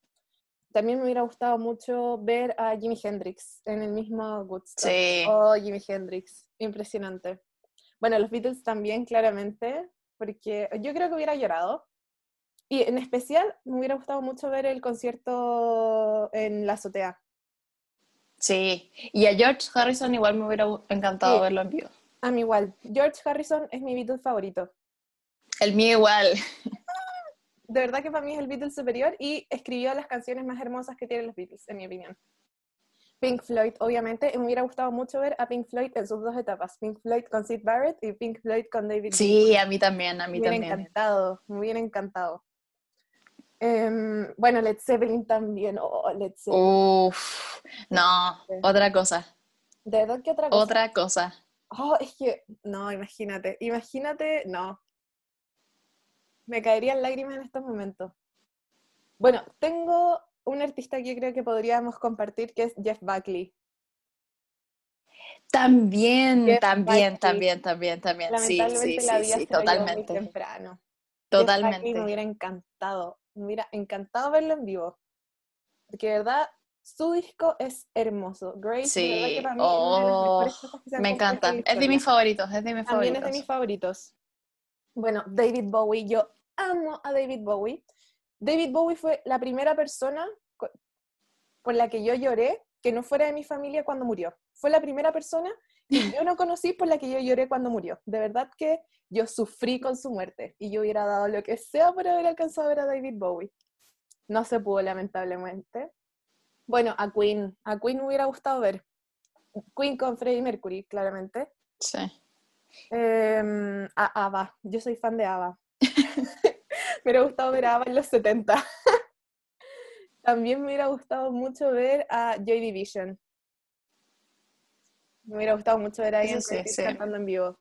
También me hubiera gustado mucho ver a Jimi Hendrix en el mismo Woodstock. Sí. Oh, Jimi Hendrix, impresionante. Bueno, los Beatles también, claramente, porque yo creo que hubiera llorado. Y en especial me hubiera gustado mucho ver el concierto en la azotea. Sí, y a George Harrison igual me hubiera encantado verlo en vivo. A mí igual. George Harrison es mi Beatle favorito. El mío igual. De verdad que para mí es el Beatles superior y escribió las canciones más hermosas que tienen los Beatles, en mi opinión. Pink Floyd, obviamente, me hubiera gustado mucho ver a Pink Floyd en sus dos etapas, Pink Floyd con Sid Barrett y Pink Floyd con David Sí, a mí también, a mí me también. Encantado, me hubiera encantado. Em, bueno, Led Zeppelin también, oh, Led Zeppelin. Uf, no, otra cosa. ¿De verdad que otra cosa? Otra cosa. Oh, es que, no, imagínate, imagínate, no, me caerían lágrimas en estos momentos. Bueno, tengo un artista que creo que podríamos compartir que es Jeff Buckley. También, también, también, también, también. Sí, sí, sí, sí, totalmente. temprano. Totalmente. me hubiera encantado, me hubiera encantado verlo en vivo. Porque de verdad, su disco es hermoso. Grace, sí. oh, me encanta. Es de mis favoritos, es de mis También es de mis favoritos. Bueno, David Bowie, yo amo a David Bowie. David Bowie fue la primera persona por la que yo lloré que no fuera de mi familia cuando murió. Fue la primera persona que yo no conocí por la que yo lloré cuando murió. De verdad que yo sufrí con su muerte y yo hubiera dado lo que sea por haber alcanzado a ver a David Bowie. No se pudo, lamentablemente. Bueno, a Queen. A Queen me hubiera gustado ver. Queen con Freddie Mercury, claramente. Sí. Em, a Ava. Yo soy fan de Ava. me hubiera gustado ver a Ava en los 70. También me hubiera gustado mucho ver a Joy Division. Me hubiera gustado mucho ver a Ian sí, sí. cantando en vivo.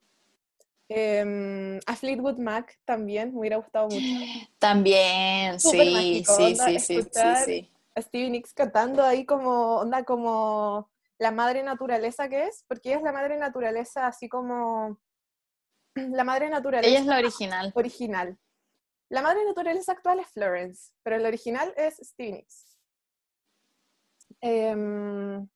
Em, a Fleetwood Mac también, me hubiera gustado mucho. También, Súper sí, mágico, sí, sí, sí, sí, sí. A Stevie Nicks cantando ahí como, onda, como la madre naturaleza que es, porque ella es la madre naturaleza, así como la madre naturaleza Ella es la original. original. La madre naturaleza actual es Florence, pero la original es Stevie Nicks. Em,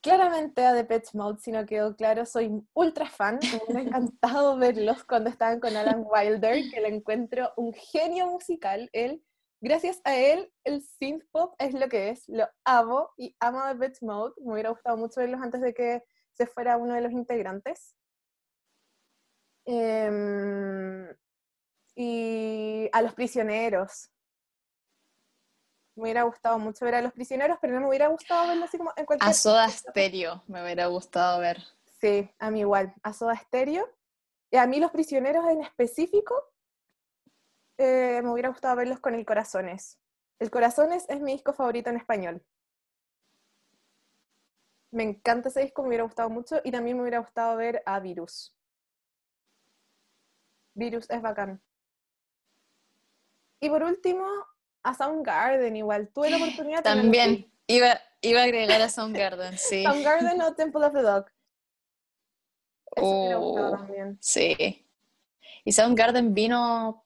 claramente a Depeche Mode, si no quedó claro, soy ultra fan. Me hubiera encantado verlos cuando estaban con Alan Wilder, que le encuentro un genio musical. Él, gracias a él, el synth pop es lo que es. Lo amo y amo a Depeche Mode. Me hubiera gustado mucho verlos antes de que se fuera uno de los integrantes. Em, y a los prisioneros. Me hubiera gustado mucho ver a los prisioneros, pero no me hubiera gustado verlo así como en cualquier... A Soda Stereo me hubiera gustado ver. Sí, a mí igual, a Soda Stereo. Y a mí los prisioneros en específico, eh, me hubiera gustado verlos con El Corazones. El Corazones es mi disco favorito en español. Me encanta ese disco, me hubiera gustado mucho. Y también me hubiera gustado ver a Virus. Virus es bacán. Y por último, a Soundgarden igual. Tuve la oportunidad de También iba, iba a agregar a Soundgarden, sí. Soundgarden o Temple of the Dog. Eso me hubiera gustado Oh, también. sí. Y Soundgarden vino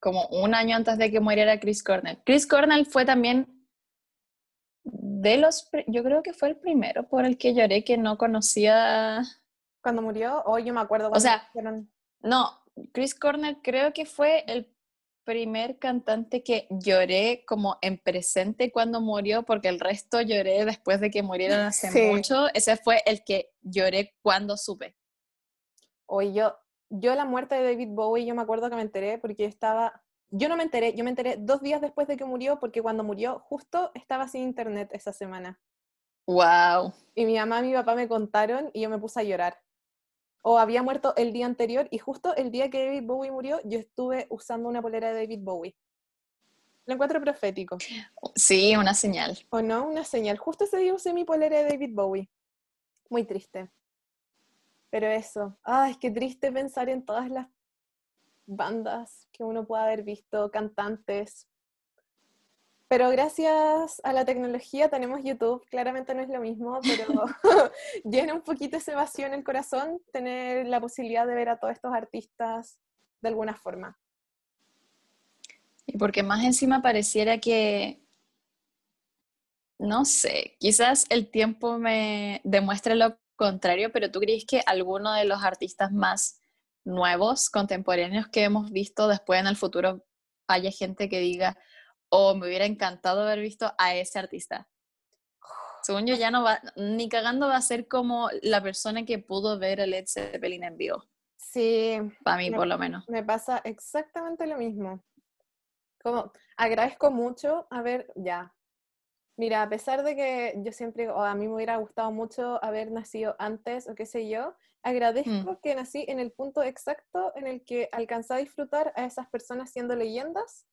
como un año antes de que muriera Chris Cornell. Chris Cornell fue también de los, yo creo que fue el primero por el que lloré que no conocía, Cuando murió, hoy yo me acuerdo cuando sea, no, Chris Cornell creo que fue el primer cantante que lloré como en presente cuando murió, porque el resto lloré después de que murieron hace Sí. mucho. Ese fue el que lloré cuando supe. hoy yo, yo la muerte de David Bowie, yo me acuerdo que me enteré porque estaba, yo no me enteré, yo me enteré dos días después de que murió, porque cuando murió justo estaba sin internet esa semana. Wow. Y mi mamá y mi papá me contaron y yo me puse a llorar. O había muerto el día anterior y justo el día que David Bowie murió, yo estuve usando una polera de David Bowie. Lo encuentro profético. Sí, una señal. ¿O no? Una señal. Justo ese día usé mi polera de David Bowie. Muy triste. Pero eso. Ay, qué triste pensar en todas las bandas que uno puede haber visto, cantantes. Pero gracias a la tecnología tenemos YouTube. Claramente no es lo mismo, pero llena un poquito ese vacío en el corazón tener la posibilidad de ver a todos estos artistas de alguna forma. Y porque más encima pareciera que, no sé, quizás el tiempo me demuestre lo contrario, pero ¿tú crees que alguno de los artistas más nuevos, contemporáneos que hemos visto después en el futuro haya gente que diga, oh, me hubiera encantado haber visto a ese artista? Según yo ya no va, ni cagando va a ser como la persona que pudo ver a Led Zeppelin en vivo, Sí, para mí Me- por lo menos. Me pasa exactamente lo mismo. Como agradezco mucho haber, ya. Mira, a pesar de que yo siempre, o a mí me hubiera gustado mucho haber nacido antes o qué sé yo, agradezco que nací en el punto exacto en el que alcancé a disfrutar a esas personas siendo leyendas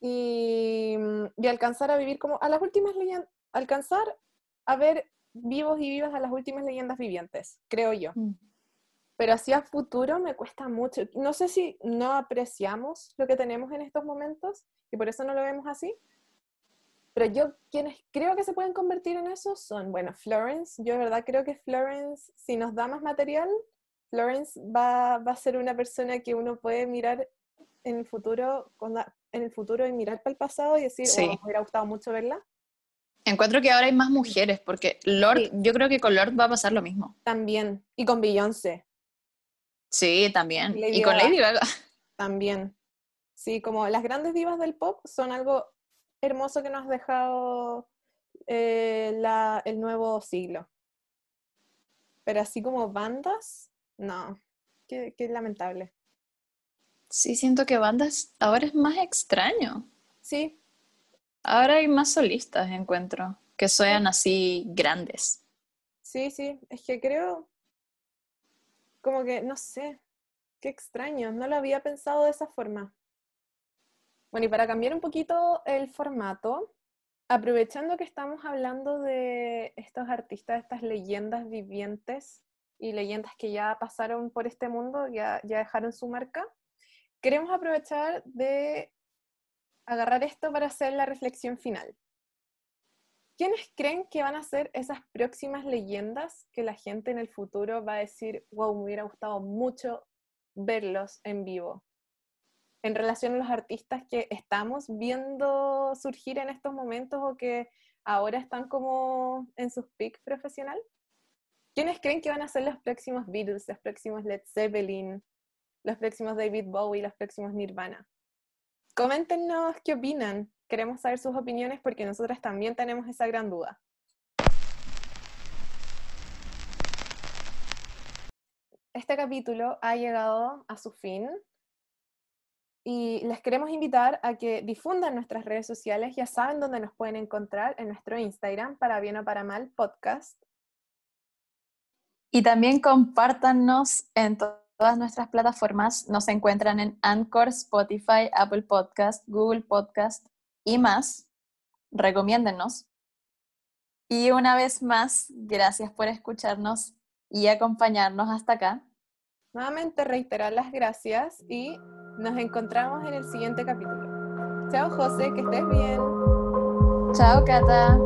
y, y alcanzar a vivir como a las últimas leyendas, alcanzar a ver vivos y vivas a las últimas leyendas vivientes, creo yo Mm. pero hacia futuro me cuesta mucho. No sé si no apreciamos lo que tenemos en estos momentos y por eso no lo vemos así. Pero yo, quienes creo que se pueden convertir en eso son, bueno, Florence. Yo de verdad creo que Florence, si nos da más material, Florence va, va a ser una persona que uno puede mirar en el futuro, en el futuro y mirar para el pasado y decir, Sí. oh, me hubiera gustado mucho verla. Encuentro que ahora hay más mujeres, porque Lord, Sí. yo creo que con Lord va a pasar lo mismo. También. Y con Beyoncé. Sí, también. Lady y con. Lady Gaga. También. Sí, como las grandes divas del pop son algo hermoso que nos ha dejado eh, la- el nuevo siglo. Pero así como bandas, no. Qué, qué lamentable. Sí, siento que bandas ahora es más extraño. Sí, Ahora hay más solistas, encuentro, que sean así grandes. sí, sí. Es que creo, como que, no sé, qué extraño. No lo había pensado de esa forma. Bueno, y para cambiar un poquito el formato, aprovechando que estamos hablando de estos artistas, estas leyendas vivientes y leyendas que ya pasaron por este mundo, ya, ya dejaron su marca, queremos aprovechar de agarrar esto para hacer la reflexión final. ¿Quiénes creen que van a ser esas próximas leyendas que la gente en el futuro va a decir, wow, me hubiera gustado mucho verlos en vivo? En relación a los artistas que estamos viendo surgir en estos momentos o que ahora están como en sus peak profesional. ¿Quiénes creen que van a ser los próximos Beatles, los próximos Led Zeppelin, los próximos David Bowie, los próximos Nirvana? Coméntenos qué opinan. Queremos saber sus opiniones porque nosotras también tenemos esa gran duda. Este capítulo ha llegado a su fin y les queremos invitar a que difundan nuestras redes sociales. Ya saben dónde nos pueden encontrar en nuestro Instagram, para bien o para mal, podcast. Y también compártanos en todas nuestras plataformas. Nos encuentran en Anchor, Spotify, Apple Podcast, Google Podcast y más. Recomiéndennos. Y una vez más, gracias por escucharnos y acompañarnos hasta acá. Nuevamente reiterar las gracias y nos encontramos en el siguiente capítulo. Chao José, que estés bien. Chao Cata.